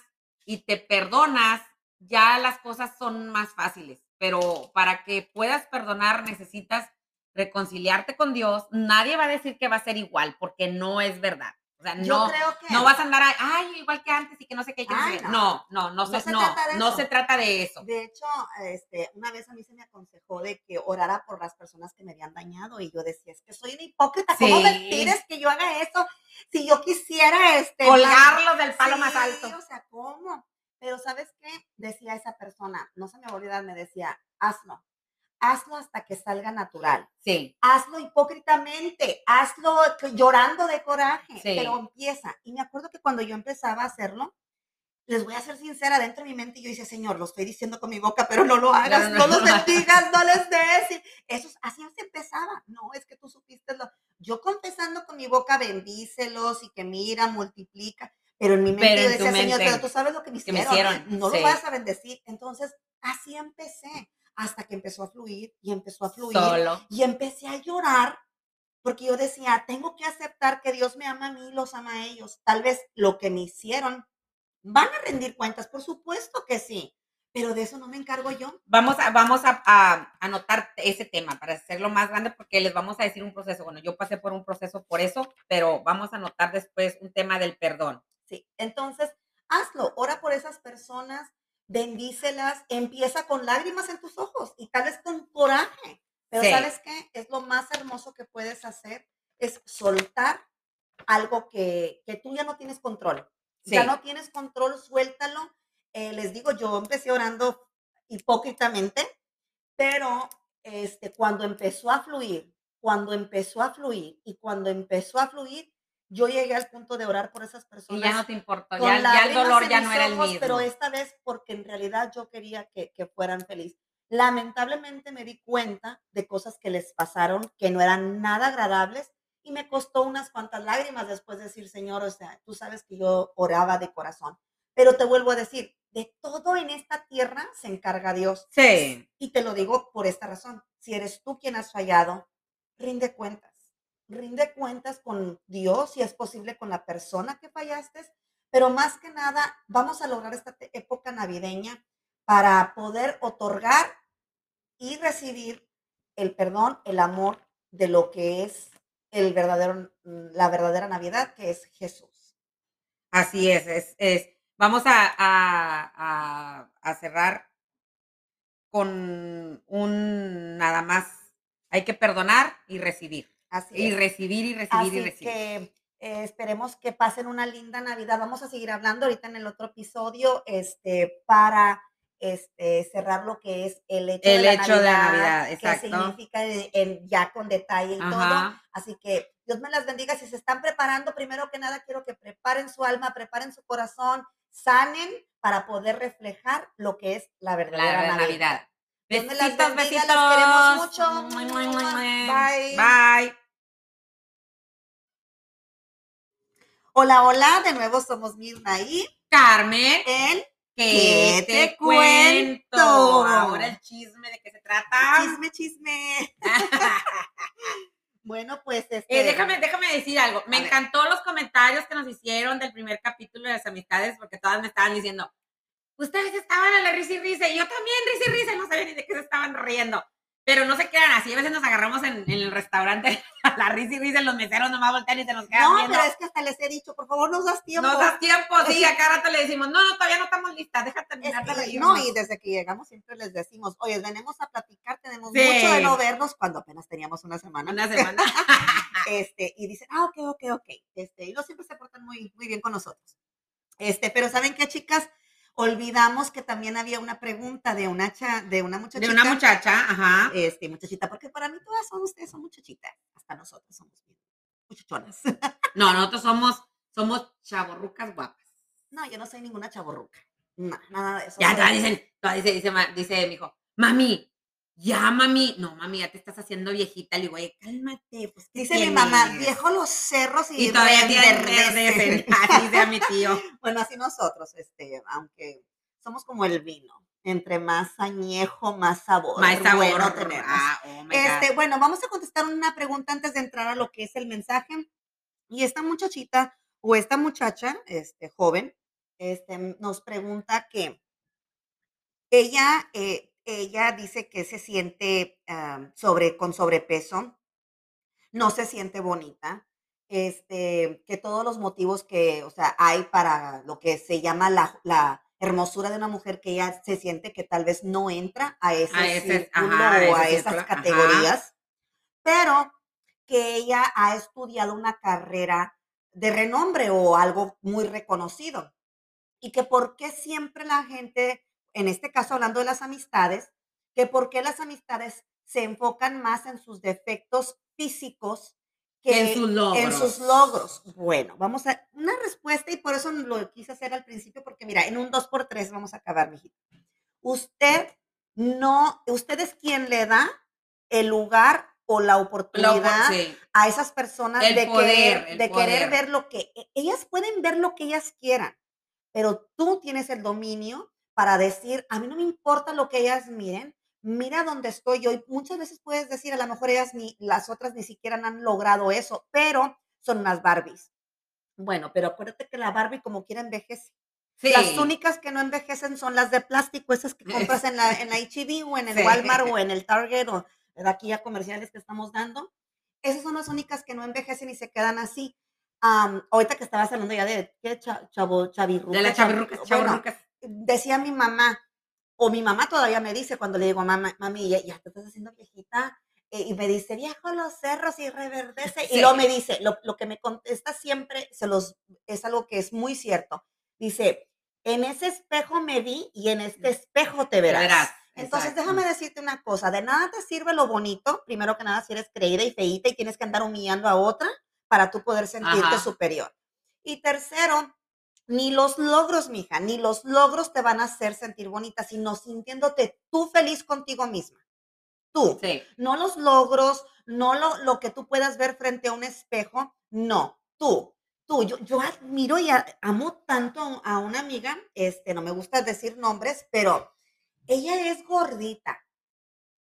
y te perdonas, ya las cosas son más fáciles. Pero para que puedas perdonar necesitas reconciliarte con Dios. Nadie va a decir que va a ser igual porque no es verdad. O sea, no, no vas a andar, ay, igual que antes y que no sé qué. no. no, no, se, no, trata de no se trata de eso. De hecho, este, una vez a mí se me aconsejó de que orara por las personas que me habían dañado y yo decía, es que soy una hipócrita, ¿cómo me pides que yo haga eso? Si yo quisiera, este... Colgarlo del palo más alto. o sea, ¿cómo? Pero ¿sabes qué? Decía esa persona, no se me a olvidar, me decía, hazlo hazlo hasta que salga natural. Sí. Hazlo hipócritamente, hazlo llorando de coraje, pero empieza. Y me acuerdo que cuando yo empezaba a hacerlo, les voy a ser sincera, dentro de mi mente yo decía, Señor, lo estoy diciendo con mi boca, pero no lo hagas, no, los bendigas, no les des. Eso, así se empezaba. No, es que tú supiste lo. Yo confesando con mi boca, bendícelos y que mira, multiplica. Pero en mi mente yo decía, Señor, pero tú sabes lo que me hicieron. No lo vas a bendecir. Entonces, así empecé hasta que empezó a fluir y empezó a fluir. Y empecé a llorar porque yo decía, tengo que aceptar que Dios me ama a mí, los ama a ellos. Tal vez lo que me hicieron van a rendir cuentas, por supuesto que sí, pero de eso no me encargo yo. Vamos a, vamos a, anotar ese tema para hacerlo más grande porque les vamos a decir un proceso. Bueno, yo pasé por un proceso por eso, pero vamos a anotar después un tema del perdón. Sí, entonces hazlo, ora por esas personas bendícelas, empieza con lágrimas en tus ojos y tal vez con coraje. Pero ¿sabes qué? Es lo más hermoso que puedes hacer, es soltar algo que, que tú ya no tienes control. Ya no tienes control, suéltalo. Eh, les digo, yo empecé orando hipócritamente, pero este, cuando empezó a fluir, cuando empezó a fluir y cuando empezó a fluir, yo llegué al punto de orar por esas personas. Y ya no te importó, ya, el dolor ya no era el mismo. Pero esta vez porque en realidad yo quería que, que fueran felices. Lamentablemente me di cuenta de cosas que les pasaron que no eran nada agradables y me costó unas cuantas lágrimas después de decir, Señor, o sea, tú sabes que yo oraba de corazón. Pero te vuelvo a decir, de todo en esta tierra se encarga Dios. Sí. Y te lo digo por esta razón. Si eres tú quien has fallado, rinde cuentas rinde cuentas con Dios, si es posible con la persona que fallaste, pero más que nada vamos a lograr esta época navideña para poder otorgar y recibir el perdón, el amor de lo que es el verdadero, la verdadera Navidad, que es Jesús. Así es, es, vamos a, a cerrar con un nada más, hay que perdonar y recibir. Así y recibir y recibir y recibir. que eh, esperemos que pasen una linda Navidad. Vamos a seguir hablando ahorita en el otro episodio este, para este, cerrar lo que es el hecho, de, la hecho Navidad, de Navidad, exacto. qué significa en, ya con detalle y todo. Así que Dios me las bendiga. Si se están preparando, primero que nada quiero que preparen su alma, preparen su corazón, sanen para poder reflejar lo que es la verdadera La Navidad. Navidad. Dios me las Besitos, bendiga, besitos. las queremos mucho. Muy, muy, muy, muy. Bye. Bye. Hola, hola, de nuevo somos Mirna y Carmen, el ¿qué ¿Qué te cuento? cuento? Ahora el chisme de qué se trata. chisme, chisme. Bueno, pues este. Eh, déjame, déjame decir algo. Me A ver. encantó los comentarios que nos hicieron del primer capítulo de las amistades, porque todas me estaban diciendo, ustedes estaban a la risa y risa, y yo también risa y risa, no sabía ni de qué se estaban riendo. Pero no se quedan así, a veces nos agarramos en, en el restaurante a la risa y risa, los meseros nomás voltean y se nos quedan No, viendo. pero es que hasta les he dicho, por favor, nos das tiempo. Nos das tiempo, sí, a cada rato le decimos, no, no, todavía no estamos listas, déjate terminar de que- reírnos". no, y desde que llegamos siempre les decimos, oye, venimos a platicar, tenemos Sí. mucho de no vernos cuando apenas teníamos una semana. Una semana. Este, y dicen, ah, ok, ok, ok. Este, y ellos siempre se portan muy, muy bien con nosotros. Este, pero ¿saben qué, chicas? Olvidamos que también había una pregunta de una, cha- de una muchachita. de una muchacha, ajá. Este, muchachita, porque para mí todas son ustedes, son muchachitas. Hasta nosotros somos muchachonas. No, nosotros somos, somos chavorrucas guapas. No, yo no soy ninguna chaborruca. No, nada de eso. Ya, todas dicen, todas dice, dice, dice mi hijo, mami, ya, mami. No, mami, ya te estás haciendo viejita. Le digo, oye, cálmate. Pues, ¿qué Dice mi tienes?". mamá, viejo los cerros y, Y todavía tienen reverdecen". verdecen. Así dice a mi tío. Bueno, así nosotros, este, aunque somos como el vino, entre más añejo, más sabor. Más sabor. bueno tenemos. Ah, oh. Este, bueno, vamos a contestar una pregunta antes de entrar a lo que es el mensaje. Y esta muchachita o esta muchacha, este, joven, este, nos pregunta que ella, eh, ella dice que se siente sobre, con sobrepeso, no se siente bonita, este, que todos los motivos que, o sea, hay para lo que se llama la, la hermosura de una mujer que ella se siente que tal vez no entra a ese, A ese- círculo ajá, a o a ese esas círculo, ajá. categorías, pero que ella ha estudiado una carrera de renombre o algo muy reconocido. Y que por qué siempre la gente, en este caso hablando de las amistades, que por qué las amistades se enfocan más en sus defectos físicos que en sus logros. en sus logros. Bueno, vamos a una respuesta y por eso lo quise hacer al principio, porque mira, en un 2x3 vamos a acabar, mijito. Usted no, usted es quien le da el lugar o la oportunidad sí. a esas personas El de, poder, querer, de querer ver lo que e- ellas pueden ver lo que ellas quieran, pero tú tienes el dominio para decir, a mí no me importa lo que ellas miren, mira dónde estoy yo. Y muchas veces puedes decir, a lo mejor ellas ni, las otras ni siquiera han logrado eso, pero son unas Barbies. Bueno, pero acuérdate que la Barbie como quiera envejece. Sí. Las únicas que no envejecen son las de plástico, esas que compras en la, en la H-E-B o en el Sí. Walmart o en el Target o de aquí a comerciales que estamos dando. Esas son las únicas que no envejecen y se quedan así. Am, ahorita que estabas hablando ya de ¿qué cha- chavo, De las chavirrucas, bueno, chavorrucas. Decía mi mamá, o mi mamá todavía me dice cuando le digo, mamá, mami, ya, ya te estás haciendo viejita, eh, y me dice, viejo los cerros y reverdece, y Sí. luego me dice, lo, lo que me contesta siempre, se los, es algo que es muy cierto, dice, en ese espejo me vi y en este espejo te verás. verás, Entonces, exacto. déjame decirte una cosa, de nada te sirve lo bonito, primero que nada, si eres creída y feíta y tienes que andar humillando a otra para tú poder sentirte Ajá. superior. Y tercero, ni los logros, mija, ni los logros te van a hacer sentir bonita, sino sintiéndote tú feliz contigo misma. Tú. Sí. No los logros, no lo, lo que tú puedas ver frente a un espejo, no, tú. Tú, yo, yo admiro y a- amo tanto a- una amiga, este, no me gusta decir nombres, pero ella es gordita.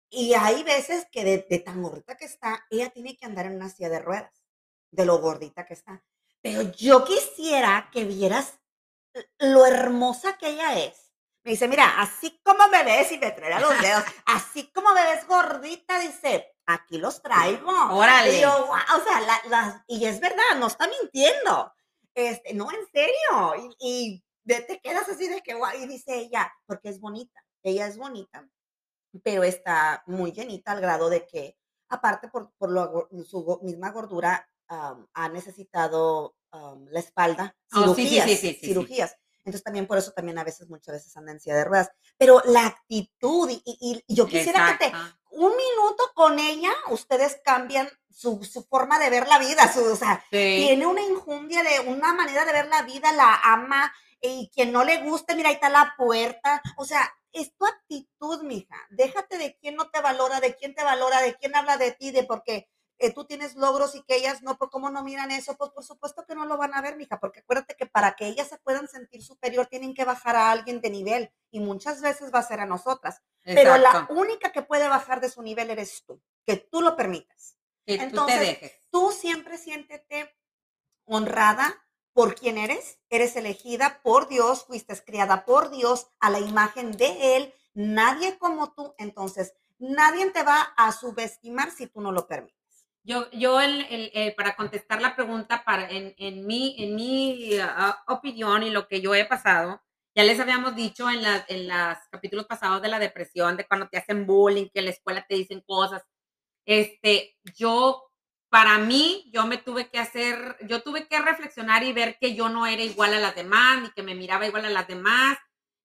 Y hay veces que de, de tan gordita que está, ella tiene que andar en una silla de ruedas, de lo gordita que está. Pero yo quisiera que vieras lo hermosa que ella es. Me dice, mira, así como me ves y me trae los dedos, así como me ves gordita, dice, aquí los traigo. Órale. Y yo, "Guau", o sea, la- y es verdad, no está mintiendo. Este, no, en serio. Y, y de- te quedas así de que, guau, y dice ella, porque es bonita. Ella es bonita, pero está muy llenita al grado de que, aparte por, por lo su misma gordura, ha necesitado am, la espalda, Oh, cirugías, sí, sí, sí, sí. cirugías. Entonces también por eso también a veces, muchas veces anda en silla de ruedas. Pero la actitud, y, y- y yo quisiera que te, un minuto con ella, ustedes cambian su, su forma de ver la vida, su, o sea, tiene una injundia de una manera de ver la vida, la ama, y quien no le guste, mira, ahí está la puerta. O sea, es tu actitud, mija. Déjate de quién no te valora, de quién te valora, de quién habla de ti, de porque eh, tú tienes logros y que ellas no, por cómo no miran eso, pues por supuesto que no lo van a ver, mija, porque acuérdate que para que ellas se puedan sentir superior tienen que bajar a alguien de nivel y muchas veces va a ser a nosotras. Pero la única que puede bajar de su nivel eres tú, que tú lo permitas. Entonces, tú, tú siempre siéntete honrada por quien eres, eres elegida por Dios, fuiste criada por Dios a la imagen de Él, nadie como tú, entonces nadie te va a subestimar si tú no lo permites. Yo, yo el, para contestar la pregunta, para, en, en mi, en mi ah, opinión y lo que yo he pasado, ya les habíamos dicho en, la, en los capítulos pasados de la depresión, de cuando te hacen bullying, que en la escuela te dicen cosas. Este, yo para mí, yo me tuve que hacer, yo tuve que reflexionar y ver que yo no era igual a las demás, ni que me miraba igual a las demás,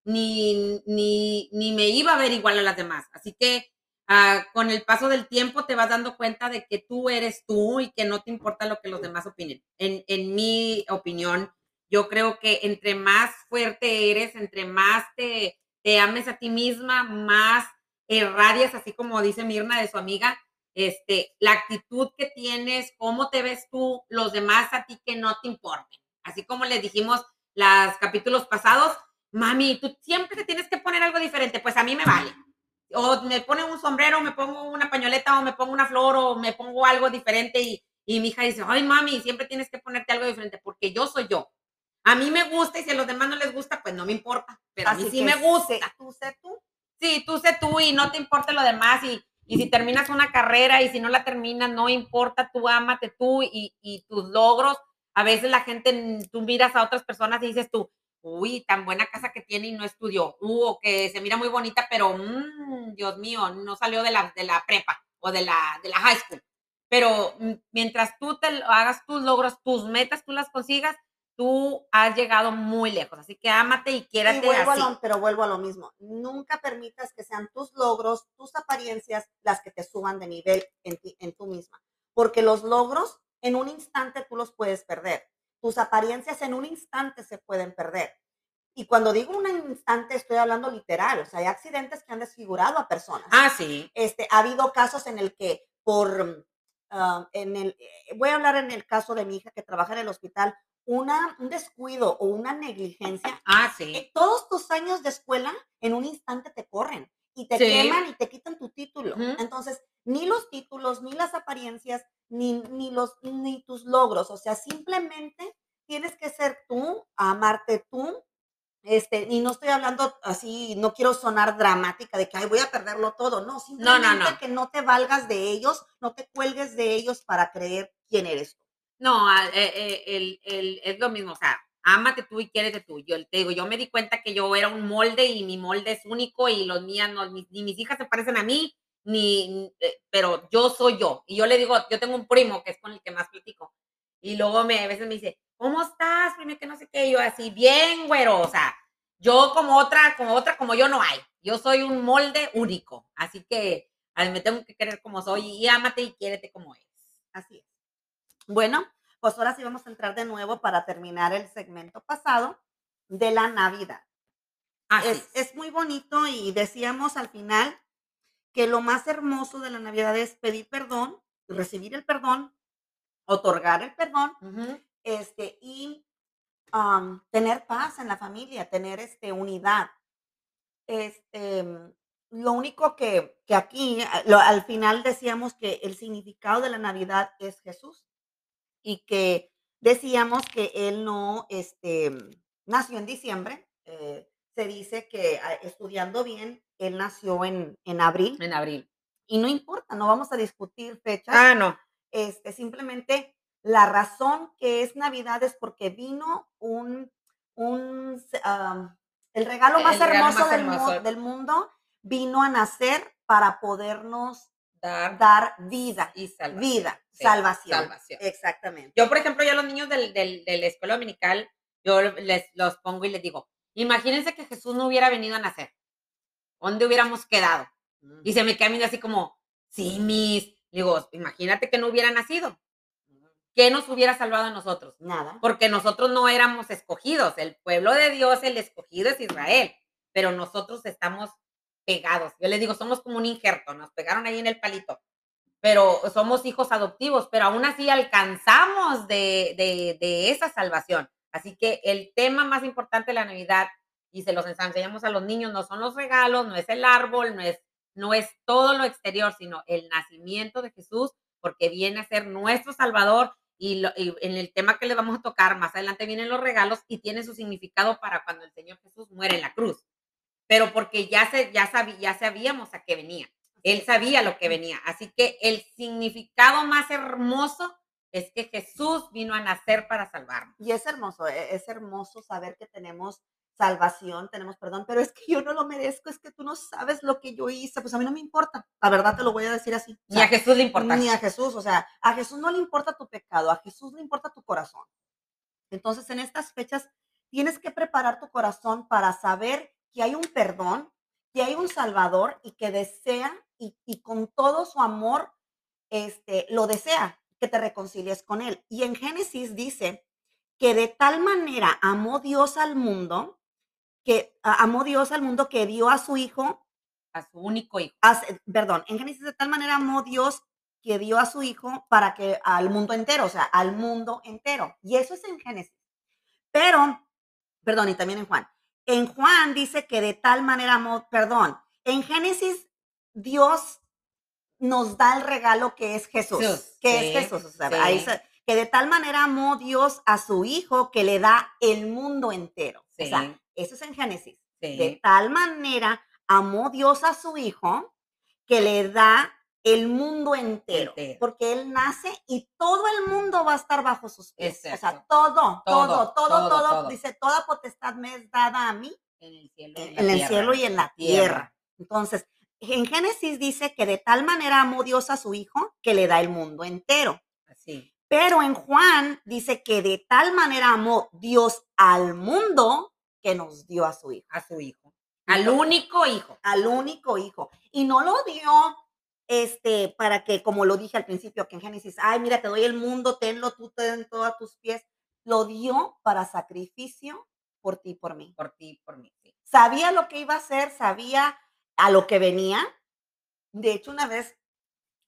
ni, ni, ni me iba a ver igual a las demás. Así que ah, con el paso del tiempo te vas dando cuenta de que tú eres tú y que no te importa lo que los demás opinen. En, en mi opinión, yo creo que entre más fuerte eres, entre más te, te ames a ti misma, más irradias, así como dice Mirna de su amiga, este, la actitud que tienes, cómo te ves tú, los demás a ti que no te importen. Así como les dijimos los capítulos pasados, mami, tú siempre te tienes que poner algo diferente, pues a mí me vale. O me pone un sombrero, me pongo una pañoleta, o me pongo una flor, o me pongo algo diferente y, y mi hija dice, ay mami, siempre tienes que ponerte algo diferente porque yo soy yo. A mí me gusta y si a los demás no les gusta, pues no me importa, pero a mí sí me gusta. tú sé tú. Sí, tú sé tú y no te importa lo demás y y si terminas una carrera y si no la terminas, no importa, tú ámate tú y, y tus logros. A veces la gente, tú miras a otras personas y dices tú, uy, tan buena casa que tiene y no estudió, uh, o que se mira muy bonita, pero, mmm, Dios mío, no salió de la, de la prepa o de la, de la high school. Pero mm, mientras tú te hagas tus logros, tus metas, tú las consigas, tú has llegado muy lejos. Así que ámate y quiérate así. pero vuelvo a lo mismo. Nunca permitas que sean tus logros, tus apariencias, las que te suban de nivel en, ti, en tú misma. Porque los logros en un instante tú los puedes perder. Tus apariencias en un instante se pueden perder. Y cuando digo un instante, estoy hablando literal. O sea, hay accidentes que han desfigurado a personas. Ah, sí. Este, ha habido casos en el que por, ah, en el, eh, voy a hablar en el caso de mi hija que trabaja en el hospital, una, un descuido o una negligencia, ah, sí. Eh, todos tus años de escuela en un instante te corren y te queman y te quitan tu título. Entonces, ni los títulos, ni las apariencias, ni, ni, los, ni tus logros, o sea, simplemente tienes que ser tú, amarte tú, este, y no estoy hablando así, no quiero sonar dramática de que Ay, voy a perderlo todo. No, simplemente que no te valgas de ellos, no te cuelgues de ellos para creer quién eres tú. No, eh, eh, el, el, es lo mismo, o sea, ámate tú y quiérete tú. Yo te digo, yo me di cuenta que yo era un molde y mi molde es único y los mías no, ni, mis hijas se parecen a mí, ni, eh, pero yo soy yo. Y yo le digo, yo tengo un primo que es con el que más platico. Y luego me, a veces me dice, ¿cómo estás, primo? Que no sé qué. Y yo así, bien, güero. O sea, yo como otra, como otra, como yo no hay. Yo soy un molde único. Así que me tengo que querer como soy y ámate y quiérete como eres. Así es. Bueno, pues ahora sí vamos a entrar de nuevo para terminar el segmento pasado de la Navidad. es, es muy bonito y decíamos al final que lo más hermoso de la Navidad es pedir perdón, recibir el perdón, otorgar el perdón, este, y tener paz en la familia, tener este, unidad. Este, lo único que, que aquí, al final decíamos que el significado de la Navidad es Jesús y que decíamos que él no este, nació en diciembre. Eh, se dice que ah, estudiando bien, él nació en, en abril. En abril. Y no importa, no vamos a discutir fechas. Ah, no. Este, simplemente la razón que es Navidad es porque vino un, un el regalo más hermoso, del, del, mundo, vino a nacer para podernos dar, dar vida. Y salvación. Vida, salvación. Exactamente. Yo, por ejemplo, yo a los niños del, del, de la escuela dominical, yo les los pongo y les digo, imagínense que Jesús no hubiera venido a nacer. ¿Dónde hubiéramos quedado? Y se me queda así como, sí, mis, Digo, imagínate que no hubiera nacido. ¿Qué nos hubiera salvado a nosotros? Nada. Porque nosotros no éramos escogidos. El pueblo de Dios, el escogido es Israel. Pero nosotros estamos pegados. Yo les digo, somos como un injerto. Nos pegaron ahí en el palito. Pero somos hijos adoptivos. Pero aún así alcanzamos de, de, de esa salvación. Así que el tema más importante de la Navidad, y se los enseñamos a los niños, no son los regalos, no es el árbol, no es, no es todo lo exterior, sino el nacimiento de Jesús, porque viene a ser nuestro Salvador. Y, en el tema que les vamos a tocar, más adelante vienen los regalos y tiene su significado para cuando el Señor Jesús muere en la cruz. Pero porque ya, se, ya, ya sabíamos a qué venía. Él sabía lo que venía. Así que el significado más hermoso es que Jesús vino a nacer para salvarnos. Y es hermoso, e, es hermoso saber que tenemos salvación, tenemos perdón, pero es que yo no lo merezco, es que tú no sabes lo que yo hice, pues a mí no me importa, la verdad te lo voy a decir así. ni a Jesús le importa. Ni a Jesús, o sea, a Jesús no le importa tu pecado, a Jesús le importa tu corazón. Entonces, en estas fechas tienes que preparar tu corazón para saber que hay un perdón, que hay un Salvador y que desea y, y con todo su amor este, lo desea que te reconcilies con Él. Y en Génesis dice que de tal manera amó Dios al mundo, que amó Dios al mundo que dio a su hijo. A su único hijo. perdón, en Génesis de tal manera amó Dios que dio a su hijo para que al mundo entero, o sea, al mundo entero. Y eso es en Génesis. Pero, perdón, y también en Juan. En Juan dice que de tal manera amó, perdón, en Génesis Dios nos da el regalo que es Jesús, que es Jesús. que de tal manera amó Dios a su Hijo que le da el mundo entero. O sea, eso es en Génesis. De tal manera amó Dios a su Hijo que le da el mundo entero, porque Él nace y todo el mundo va a estar bajo sus pies. O sea, todo, todo, todo, todo, dice, toda potestad me es dada a mí en el cielo, en, el cielo y en la tierra. Entonces, en Génesis dice que de tal manera amó Dios a su hijo que le da el mundo entero. Así. Pero en Juan dice que de tal manera amó Dios al mundo que nos dio a su hijo. A su hijo. Al único hijo. Al único hijo. Y no lo dio este, para que, como lo dije al principio, que en Génesis, ay, mira, te doy el mundo, tenlo tú, ten todo a tus pies. Lo dio para sacrificio por ti, por mí. Por ti, por mí. Sabía lo que iba a hacer, sabía a lo que venía. De hecho, una vez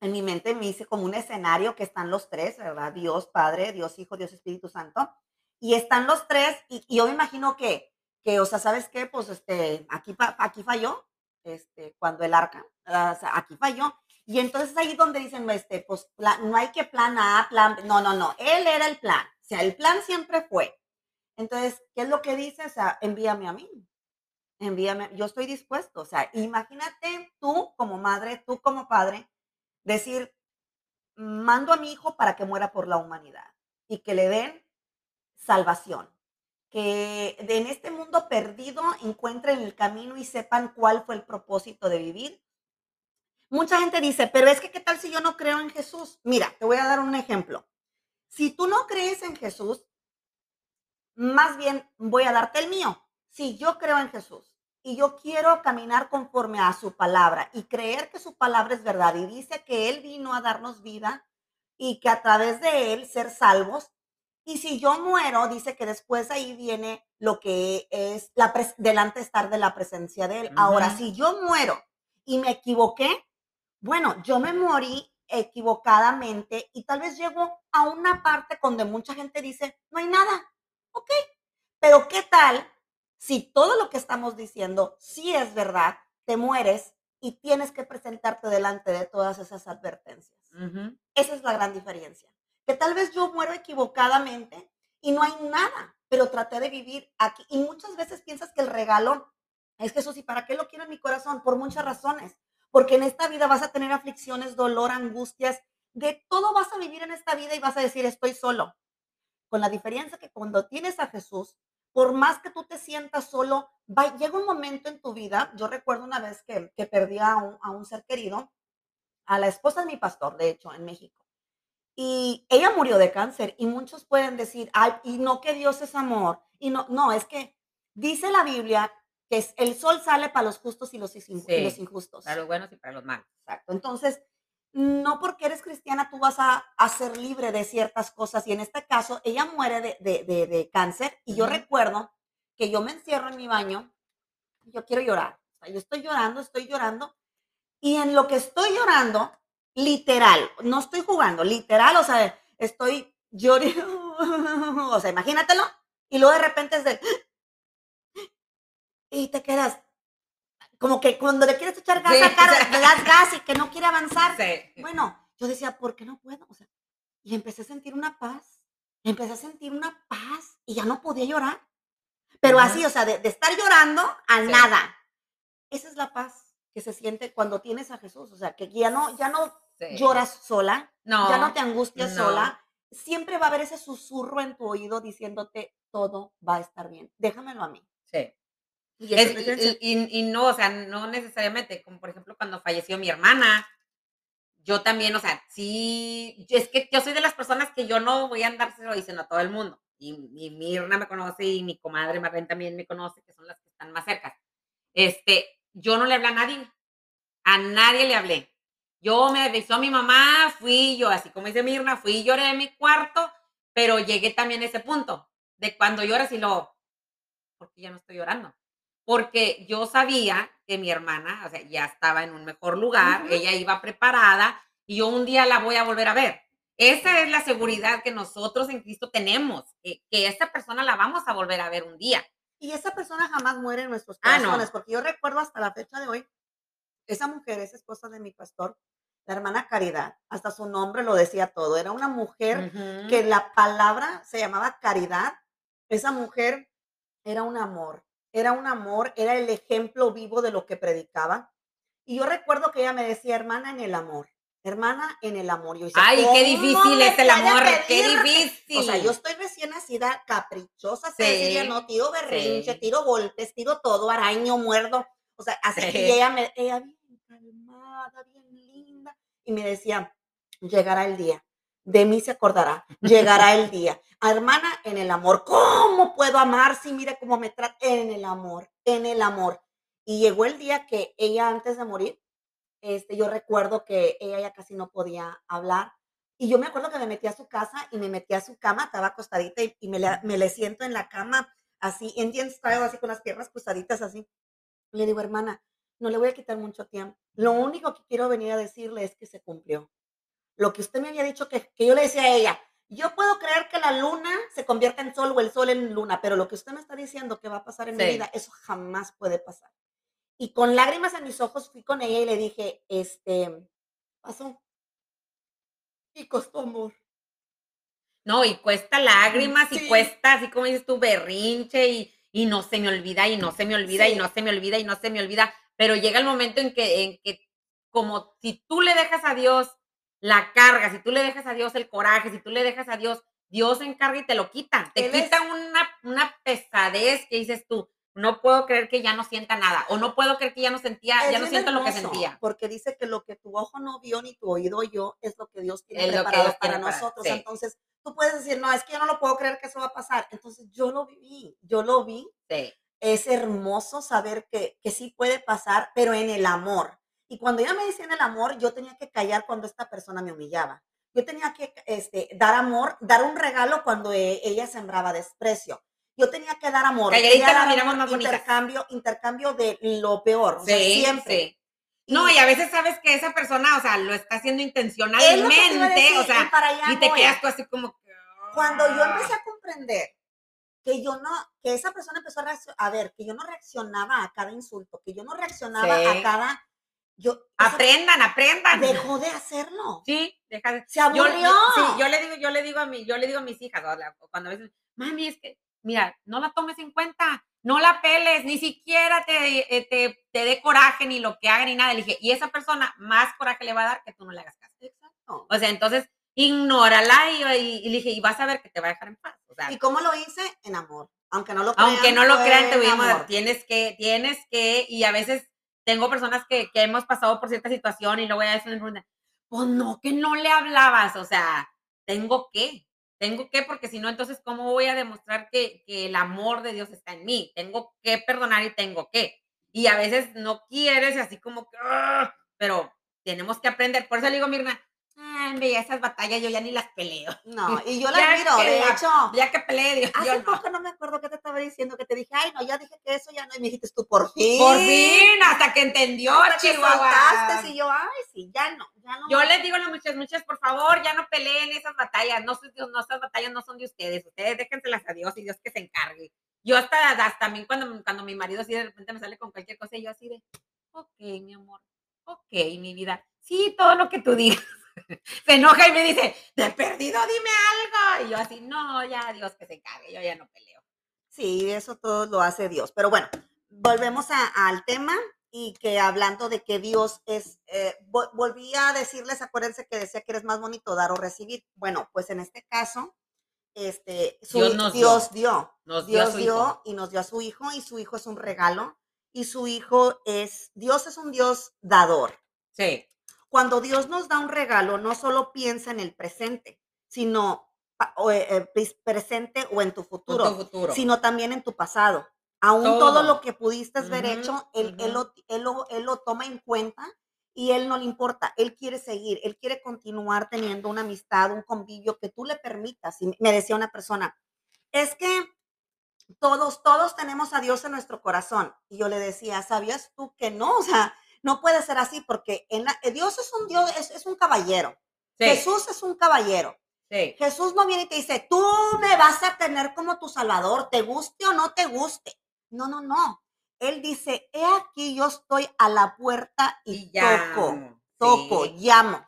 en mi mente me hice como un escenario que están los tres, ¿verdad? Dios Padre, Dios Hijo, Dios Espíritu Santo. Y están los tres y, yo me imagino que, que, o sea, ¿sabes qué? Pues este, aquí, aquí falló, este, cuando el arca, o sea, aquí falló. Y entonces ahí donde dicen, este, pues no hay que plan A, plan B. No, no, no, él era el plan. O sea, el plan siempre fue. Entonces, ¿qué es lo que dice? O sea, envíame a mí envíame, yo estoy dispuesto. O sea, imagínate tú como madre, tú como padre, decir, mando a mi hijo para que muera por la humanidad y que le den salvación. Que en este mundo perdido encuentren el camino y sepan cuál fue el propósito de vivir. Mucha gente dice, pero es que ¿qué tal si yo no creo en Jesús? Mira, te voy a dar un ejemplo. Si tú no crees en Jesús, más bien voy a darte el mío. Si yo creo en Jesús y yo quiero caminar conforme a su palabra y creer que su palabra es verdad y dice que Él vino a darnos vida y que a través de Él ser salvos. Y si yo muero, dice que después ahí viene lo que es la delante estar de la presencia de Él. Ahora, si yo muero y me equivoqué, bueno, yo me morí equivocadamente y tal vez llego a una parte donde mucha gente dice, no hay nada. Ok, pero ¿qué tal si todo lo que estamos diciendo sí es verdad, te mueres y tienes que presentarte delante de todas esas advertencias. Esa es la gran diferencia. Que tal vez yo muero equivocadamente y no hay nada, pero traté de vivir aquí. Y muchas veces piensas que el regalo es Jesús. ¿Y para qué lo quiero en mi corazón? Por muchas razones. Porque en esta vida vas a tener aflicciones, dolor, angustias. De todo vas a vivir en esta vida y vas a decir, estoy solo. Con la diferencia que cuando tienes a Jesús, por más que tú te sientas solo, llega un momento en tu vida, yo recuerdo una vez que, que perdí a un, ser querido, a la esposa de mi pastor, de hecho, en México. Y ella murió de cáncer y muchos pueden decir, ay, y no que Dios es amor. Y no, no, es que dice la Biblia que el sol sale para los justos y los, y los injustos. Para los buenos y para los malos. Exacto. Entonces, no porque eres cristiana tú vas a, a ser libre de ciertas cosas. Y en este caso, ella muere de, de- de- de cáncer. Y yo Ujú. recuerdo que yo me encierro en mi baño. y Yo quiero llorar. O sea, yo estoy llorando, estoy llorando. Y en lo que estoy llorando, literal, no estoy jugando, literal, o sea, estoy llorando. O sea, imagínatelo. Y luego de repente es de. Y te quedas. Como que cuando le quieres echar gas Sí, a cara, le das gas y que no quiere avanzar. Sí. Bueno, yo decía, ¿por qué no puedo? O sea, y empecé a sentir una paz. Empecé a sentir una paz y ya no podía llorar. Pero así, o sea, de, de estar llorando a Sí. nada. Esa es la paz que se siente cuando tienes a Jesús. O sea, que ya no, ya no Sí. lloras sola, No. ya no te angustias no. sola. Siempre va a haber ese susurro en tu oído diciéndote, todo va a estar bien. Déjamelo a mí. Sí. Y Es- y, y- y no, o sea, no necesariamente, como por ejemplo cuando falleció mi hermana, yo también, o sea, sí, es que yo soy de las personas que yo no voy a andárselo diciendo a todo el mundo. Y, y Mirna me conoce y mi comadre Marlene también me conoce, que son las que están más cerca. Este, yo no le hablé a nadie, a nadie le hablé. Yo me avisó mi mamá, fui yo, así como dice Mirna, fui y lloré en mi cuarto, pero llegué también a ese punto de cuando lloras y lo, porque ya no estoy llorando porque yo sabía que mi hermana, o sea, ya estaba en un mejor lugar, ella iba preparada y yo un día la voy a volver a ver. Esa es la seguridad que nosotros en Cristo tenemos, que, que esa persona la vamos a volver a ver un día. Y esa persona jamás muere en nuestros Ah, no. corazones, porque yo recuerdo hasta la fecha de hoy, esa mujer es esposa de mi pastor, la hermana Caridad, hasta su nombre lo decía todo, era una mujer que la palabra se llamaba caridad, esa mujer era un amor, era un amor, era el ejemplo vivo de lo que predicaba. Y yo recuerdo que ella me decía, hermana en el amor, hermana en el amor. Yo decía, Ay, qué "¿Cómo difícil es el amor, qué pedir?" difícil. O sea, yo estoy recién nacida, caprichosa, se Sí, decía, no, tiro berrinche, sí. tiro golpes, tiro todo, araño, muerdo. O sea, así. Sí. Y ella, me, ella bien calmada, bien linda. Y me decía, llegará el día. De mí se acordará. Llegará el día. Hermana, en el amor. ¿Cómo puedo amar si mire cómo me trata? En el amor, en el amor. Y llegó el día que ella, antes de morir, este, yo recuerdo que ella ya casi no podía hablar. Y yo me acuerdo que me metí a su casa y me metí a su cama, estaba acostadita y, y me, le, me le siento en la cama, así, Indian style, así con las piernas cruzaditas, así. Y le digo, hermana, no le voy a quitar mucho tiempo. Lo único que quiero venir a decirle es que se cumplió. Lo que usted me había dicho, que, que yo le decía a ella, yo puedo creer que la luna se convierta en sol o el sol en luna, pero lo que usted me está diciendo que va a pasar en mi vida, eso jamás puede pasar. Y con lágrimas en mis ojos fui con ella y le dije, este, pasó. Y costó amor. No, y cuesta lágrimas y cuesta, así como dices tú, berrinche y, y no se me olvida y no se me olvida y no se me olvida y no se me olvida. Pero llega el momento en que, en que como si tú le dejas a Dios la carga, si tú le dejas a Dios el coraje, si tú le dejas a Dios, Dios se encarga y te lo quita. Te Él es- quita una, una pesadez que dices tú, no puedo creer que ya no sienta nada, o no puedo creer que ya no sentía, Es ya no siento lo que sentía. Porque dice que lo que tu ojo no vio ni tu oído oyó es lo que Dios tiene Es preparado Dios para- nosotros. sí. Entonces, tú puedes decir, no, es que yo no lo puedo creer que eso va a pasar. Entonces, yo lo viví, yo lo vi. Sí. Es hermoso saber que, que sí puede pasar, pero en el amor. Y cuando ella me decía en el amor, yo tenía que callar cuando esta persona me humillaba. Yo tenía que este, dar amor, dar un regalo cuando e- ella sembraba desprecio. Yo tenía que dar amor. Calladita nos miramos más bonitas. intercambio, intercambio de lo peor. o sea, Sí, siempre. sí. No, y a veces sabes que esa persona, o sea, lo está haciendo intencionalmente, decir, o sea, y te voy. quedas tú así como que. Cuando yo ah. empecé a comprender que yo no, que esa persona empezó a, a ver, que yo no reaccionaba a cada insulto, que yo no reaccionaba Sí. a cada, yo, esa- Aprendan, aprendan. dejó de hacerlo. Sí, deja de. Se aburrió. yo- sí, yo le digo, yo le digo a mi, yo le digo a mis hijas, cuando a veces, mami, es que, mira, no la tomes en cuenta, no la peles, ni siquiera te, eh, te, te dé coraje, ni lo que haga, ni nada. Le dije, y esa persona más coraje le va a dar que tú no le hagas caso. Exacto. O sea, entonces, ignórala y, y- y le dije, y vas a ver que te va a dejar en paz. O sea, ¿Y cómo lo hice? En amor. Aunque no lo crean. aunque no lo crean, te amor. tienes que, tienes que, y a veces tengo personas que, que hemos pasado por cierta situación y luego ya eso pues no, que no le hablabas, o sea, tengo que, tengo que, porque si no, entonces, ¿cómo voy a demostrar que, que el amor de Dios está en mí? Tengo que perdonar y tengo que. Y a veces no quieres, así como que, pero tenemos que aprender. Por eso le digo, Mirna, Ay, veía esas batallas, yo ya ni las peleo. No, y yo las miro, de hecho. Ya que peleé, Dios, Hace yo poco no. me acuerdo qué te estaba diciendo, que te dije, ay, no, ya dije que eso ya no, y me dijiste tú, por fin. Por fin, hasta que entendió, Hasta que Chihuahua. soltaste, y yo, ay, sí, ya no, ya no. Yo les digo a las muchachas, muchachas, por favor, ya no peleen esas batallas, no, no, esas batallas no son de ustedes, ustedes déjenselas a Dios y Dios que se encargue. Yo hasta, hasta también cuando, cuando mi marido así de repente me sale con cualquier cosa, y yo así de, ok, mi amor, ok, mi vida, sí, todo lo que tú digas. Se enoja y me dice, de perdido dime algo. Y yo así, no, ya Dios que se encargue, yo ya no peleo. Sí, eso todo lo hace Dios. Pero bueno, volvemos a- al tema y que hablando de que Dios es, eh, vo- volví a decirles, acuérdense que decía que eres más bonito dar o recibir. Bueno, pues en este caso, este, su- Dios nos Dios dio. Dio Dios dio hijo. y nos dio a su hijo y su hijo es un regalo y su hijo es, Dios es un Dios dador. Sí, Cuando Dios nos da un regalo, no solo piensa en el presente, sino o, eh, eh, pres- presente o en tu futuro, sino también en tu pasado. Aún todo, Todo. lo que pudiste haber hecho, él, él ujú. lo, él lo- él lo toma en cuenta y él no le importa. Él quiere seguir, él quiere continuar teniendo una amistad, un convivio que tú le permitas. Y me decía una persona, es que todos, todos tenemos a Dios en nuestro corazón. Y yo le decía, ¿sabías tú que no? O sea, no puede ser así porque en la- Dios es un Dios, es, es un caballero. Sí, Jesús es un caballero. sí. Jesús no viene y te dice, tú me vas a tener como tu salvador, te guste o no te guste. No, no, no. Él dice, he aquí yo estoy a la puerta y, toco, toco, sí. llamo.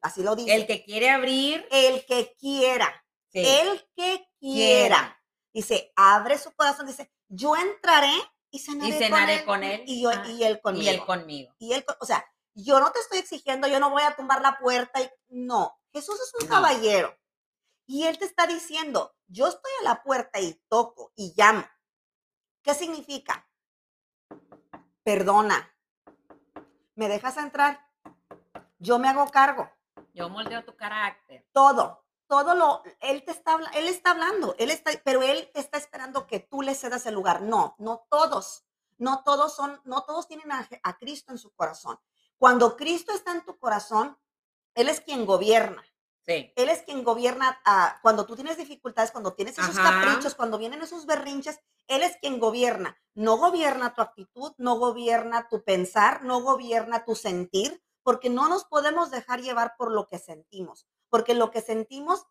Así lo dice. El que quiere abrir, El que quiera, el que quiera. Quiera. Dice, abre su corazón, dice, yo entraré y cenaré, Y cenaré con él. Y, yo, Ah, y él conmigo. y él conmigo. Y él, o sea, yo no te estoy exigiendo, yo no voy a tumbar la puerta. Y, no, Jesús es un No. caballero. Y él te está diciendo, yo estoy a la puerta y toco y llamo. ¿Qué significa? Perdona. ¿Me dejas entrar? Yo me hago cargo. Yo moldeo tu carácter. Todo, todo lo, él te está, él está hablando, él está, pero él te está esperando que tú le cedas el lugar. No, no todos, no todos son, no todos tienen a, Cristo en su corazón. Cuando Cristo está en tu corazón, Él es quien gobierna. Sí. Él es quien gobierna ah, cuando tú tienes dificultades, cuando tienes esos Ajá. caprichos, cuando vienen esos berrinches. Él es quien gobierna. No gobierna tu actitud, no gobierna tu pensar, no gobierna tu sentir, porque no nos podemos dejar llevar por lo que sentimos. Porque lo que sentimos,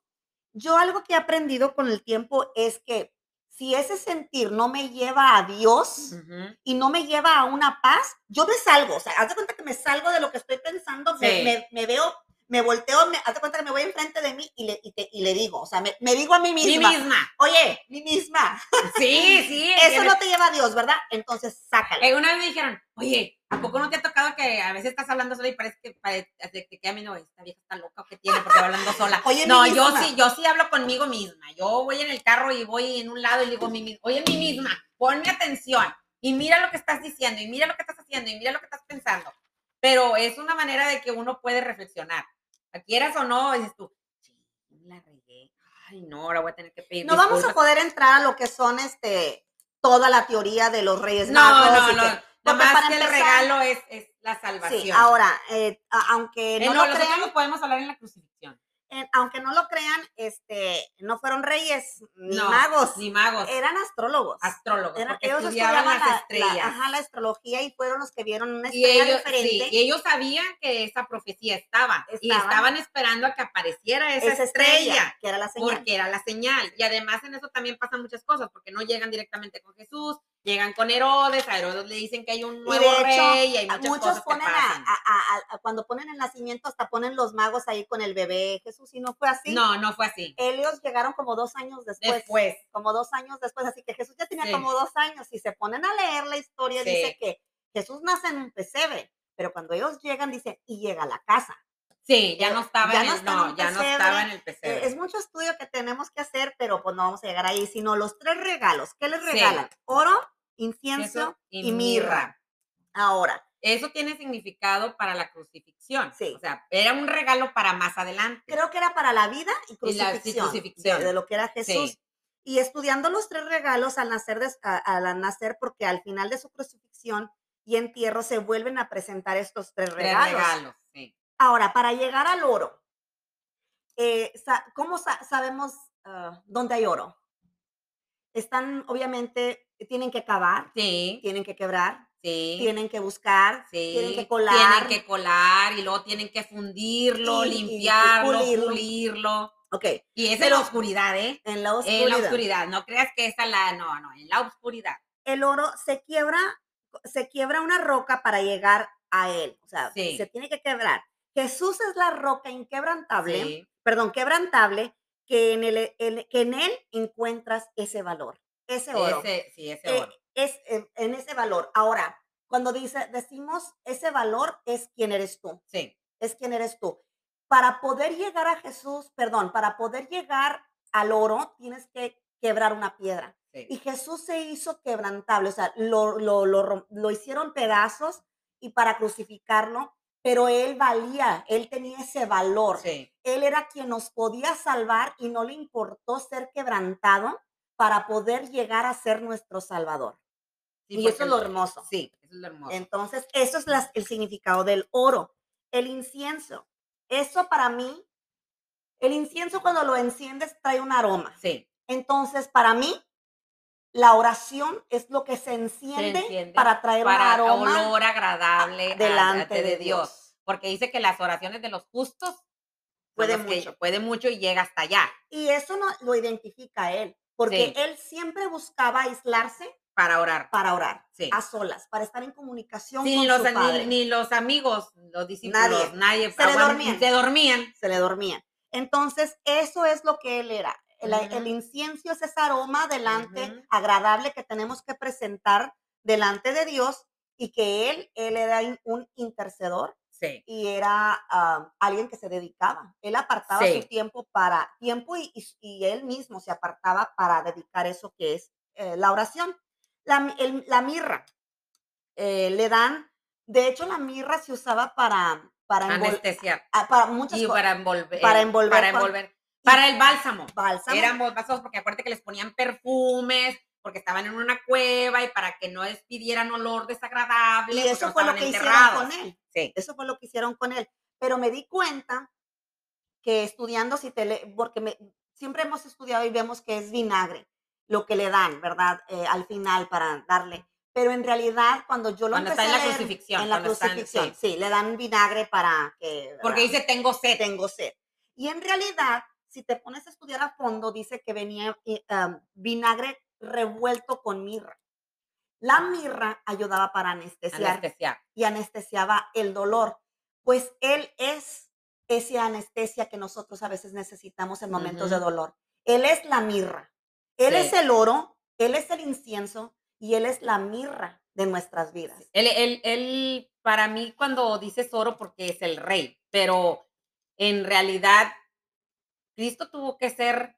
yo algo que he aprendido con el tiempo es que si ese sentir no me lleva a Dios, Ujú. y no me lleva a una paz, yo me salgo, o sea, haz de cuenta que me salgo de lo que estoy pensando, me, Sí. me- me veo, me volteo, me, haz de cuenta que me voy enfrente de mí y le, y te- y le digo, o sea, me, me digo a mí Mí misma, oye, mí misma, Sí, sí. eso no te lleva a Dios, ¿verdad? Entonces, sácalo. Eh, una vez me dijeron, oye, ¿a poco no te ha tocado que a veces estás hablando sola y parece que, parece que, que a mí no, esta vieja está loca o que tiene porque va hablando sola? Oye, no, yo misma. sí, yo sí hablo conmigo misma. Yo voy en el carro y voy en un lado y digo, mi, mi- oye, mi misma, ponme atención y mira lo que estás diciendo y mira lo que estás haciendo y mira lo que estás pensando. Pero es una manera de que uno puede reflexionar. Quieras o no, dices tú, sí, la regué. Ay, no, ahora voy a tener que pedir No vamos a disculpas". poder entrar a lo que son, este, toda la teoría de los Reyes No, Magos. no, no. Nada porque más para que el regalo es, es la salvación. Sí, ahora, eh, aunque Eh, no, no, lo nosotros crean, lo podemos hablar en la crucifixión. Eh, aunque no lo crean, este, no fueron reyes ni No, magos, Ni magos. eran astrólogos. astrólogos. Eran- porque ellos estudiaban las la- estrellas. La, ajá, la astrología y fueron los que vieron una y estrella ellos, diferente. sí, y ellos sabían que esa profecía estaba. Y Estaban. estaban esperando a que apareciera esa, esa estrella. que era la señal. Porque era la señal. Y además en eso también pasan muchas cosas, porque no llegan directamente con Jesús, llegan con Herodes, a Herodes le dicen que hay un Y nuevo de hecho, rey y hay muchas muchos cosas que ponen a, pasan. a- a- a- cuando ponen el nacimiento, hasta ponen los magos ahí con el bebé Jesús, y no fue así. No, no fue así. Ellos llegaron como dos años después. Después. Como dos años después, así que Jesús ya tenía Sí. como dos años. Y se ponen a leer la historia, Sí. dice que Jesús nace en un pesebre, pero cuando ellos llegan, dice, y llega a la casa. Sí, ya no estaba Ya en el, no, ya estaba en el Eh, pesebre. es mucho estudio que tenemos que hacer, pero pues no vamos a llegar ahí, sino los tres regalos. ¿Qué les Sí. regalan? Oro, incienso y, mirra. Ahora, Eso tiene significado para la crucifixión. Sí. O sea, era un regalo para más adelante. creo que era para la vida y Y la- crucifixión, crucifixión. De, de lo que era Jesús. Sí. Y estudiando los tres regalos al nacer, a- al nacer, porque al final de su crucifixión, y entierro se vuelven a presentar estos tres Tres regalos. regalos, sí. Ahora, para llegar al oro, eh, ¿cómo sa- sabemos ah, dónde hay oro? Están, obviamente, tienen que cavar, Sí, tienen que quebrar, sí. tienen que buscar, Sí, tienen que colar. tienen que colar y luego tienen que fundirlo, limpiarlo, pulirlo. pulirlo. Ok, Y es en la oscuridad, ¿eh? en la En oscuridad. la oscuridad. No creas que esa la. No, no, en la oscuridad. El oro se quiebra, se quiebra una roca para llegar a él. O sea, se tiene que quebrar. Jesús es la roca inquebrantable, perdón, quebrantable, que en, el, el- que en él encuentras ese valor, ese oro. ese, sí, ese Eh, oro. es en, en ese valor. Ahora, cuando dice, decimos ese valor es quién eres tú, Sí, es quién eres tú. Para poder llegar a Jesús, perdón, para poder llegar al oro, tienes que quebrar una piedra. sí. Y Jesús se hizo quebrantable, o sea, lo, lo, lo, lo hicieron pedazos y para crucificarlo, pero él valía, él tenía ese valor. sí. Él era quien nos podía salvar y no le importó ser quebrantado para poder llegar a ser nuestro Salvador. sí, y eso es lo hermoso. Sí, eso es lo hermoso. Entonces, eso es el significado del oro. El incienso, eso para mí, el incienso cuando lo enciendes trae un aroma. Sí, Entonces, para mí, la oración es lo que se se enciende, para traer un aroma olor agradable delante de Dios. Porque dice que las oraciones de los justos Puede que- mucho. puede mucho y llega hasta allá Y eso no, lo identifica él, porque Sí. él siempre buscaba aislarse para orar. para orar, Sí. a solas, para estar en comunicación Sí, con los, su ni- padre. ni, los amigos, los discípulos, Nadie. nadie, Se le dormían. se dormían. se le dormía. Entonces, eso es lo que él era. El, incienso es ese aroma delante, agradable que tenemos que presentar delante de Dios y que él, él era un intercedor Sí, y era ah, alguien que se dedicaba. Él apartaba Sí. su tiempo para tiempo y, y- y él mismo se apartaba para dedicar eso que es eh, la oración. La, el- la mirra, eh, le dan, de hecho la mirra se usaba para, para, anestesiar. para muchas Y para envolver. para envolver Para envolver. Para el bálsamo. Bálsamo. Eran bálsamos porque acuérdate que les ponían perfumes, porque estaban en una cueva y para que no despidieran olor desagradable. Y porque eso no fue lo que hicieron enterrados. con él. Sí, Eso fue lo que hicieron con él. Pero me di cuenta que estudiando, si te le- porque me- siempre hemos estudiado y vemos que es vinagre lo que le dan, ¿verdad? Eh, al final para darle. Pero en realidad, cuando yo lo Cuando empecé está en a la leer, crucifixión, En la cuando están- crucifixión, sí. sí. le dan vinagre para que. porque ¿verdad? dice tengo sed. tengo sed. Y en realidad, si te pones a estudiar a fondo, dice que venía um, vinagre revuelto con mirra. La mirra ayudaba para anestesiar Anestesiar. y anestesiaba el dolor, pues él es esa anestesia que nosotros a veces necesitamos en momentos de dolor. Él es la mirra, él Sí. es el oro, él es el incienso y él es la mirra de nuestras vidas. Él, él, él, para mí, cuando dices oro, porque es el rey, pero en realidad, Cristo tuvo que ser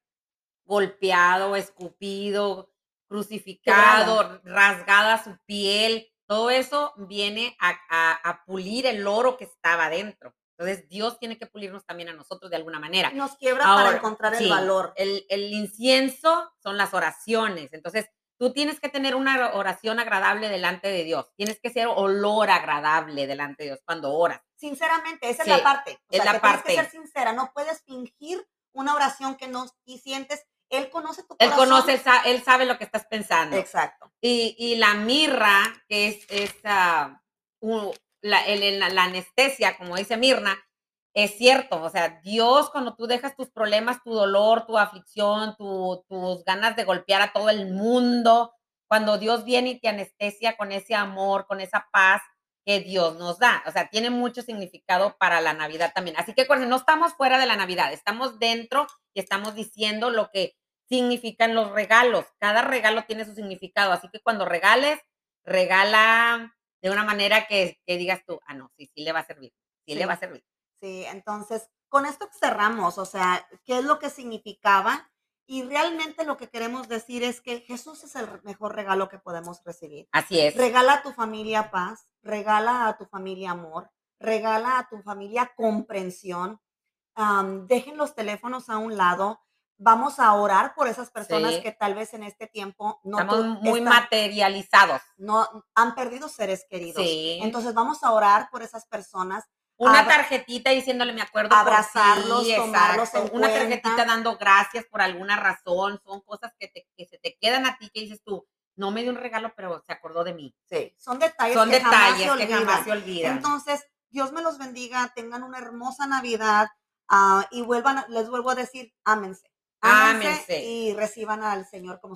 golpeado, escupido, crucificado, rasgada su piel. Todo eso viene a, a- a pulir el oro que estaba dentro. Entonces, Dios tiene que pulirnos también a nosotros de alguna manera. Nos quiebra Ahora, para encontrar el valor. El, el incienso son las oraciones. Entonces, tú tienes que tener una oración agradable delante de Dios. Tienes que ser olor agradable delante de Dios cuando oras. Sinceramente, esa Sí, es la parte. O es sea, la que tienes parte. que ser sincera, no puedes fingir una oración que no y sientes. Él conoce tu Él corazón. conoce, él sa- él sabe lo que estás pensando. Exacto. Y, y la mirra, que es, es, u- la, el- el- la anestesia, como dice Mirna, es cierto. O sea, Dios, cuando tú dejas tus problemas, tu dolor, tu aflicción, tu- tus ganas de golpear a todo el mundo, cuando Dios viene y te anestesia con ese amor, con esa paz que Dios nos da. O sea, tiene mucho significado para la Navidad también. Así que acuérdense, no estamos fuera de la Navidad, estamos dentro y estamos diciendo lo que significan los regalos. Cada regalo tiene su significado. Así que cuando regales, regala de una manera que, que digas tú, ah, no, sí, sí le va a servir. Sí, le Sí. va a servir. Sí, entonces, con esto cerramos, o sea, qué es lo que significaba y realmente lo que queremos decir es que Jesús es el mejor regalo que podemos recibir. Así es. Regala a tu familia paz, regala a tu familia amor, regala a tu familia comprensión. am, dejen los teléfonos a un lado vamos a orar por esas personas Sí. que tal vez en este tiempo no, Estamos muy están- materializados. no han perdido seres queridos. Sí. Entonces vamos a orar por esas personas. Una Abra- tarjetita diciéndole me acuerdo por Abrazarlos, tomarlos exacto. en Una cuenta. tarjetita dando gracias por alguna razón. Son cosas que, te- que se te quedan a ti que dices tú, no me dio un regalo, pero se acordó de mí. Sí, son detalles Son que jamás se detalles que jamás se olvidan. Entonces, Dios me los bendiga, tengan una hermosa Navidad ah, y vuelvan, les vuelvo a decir. Ámense Ámense. y reciban al Señor como su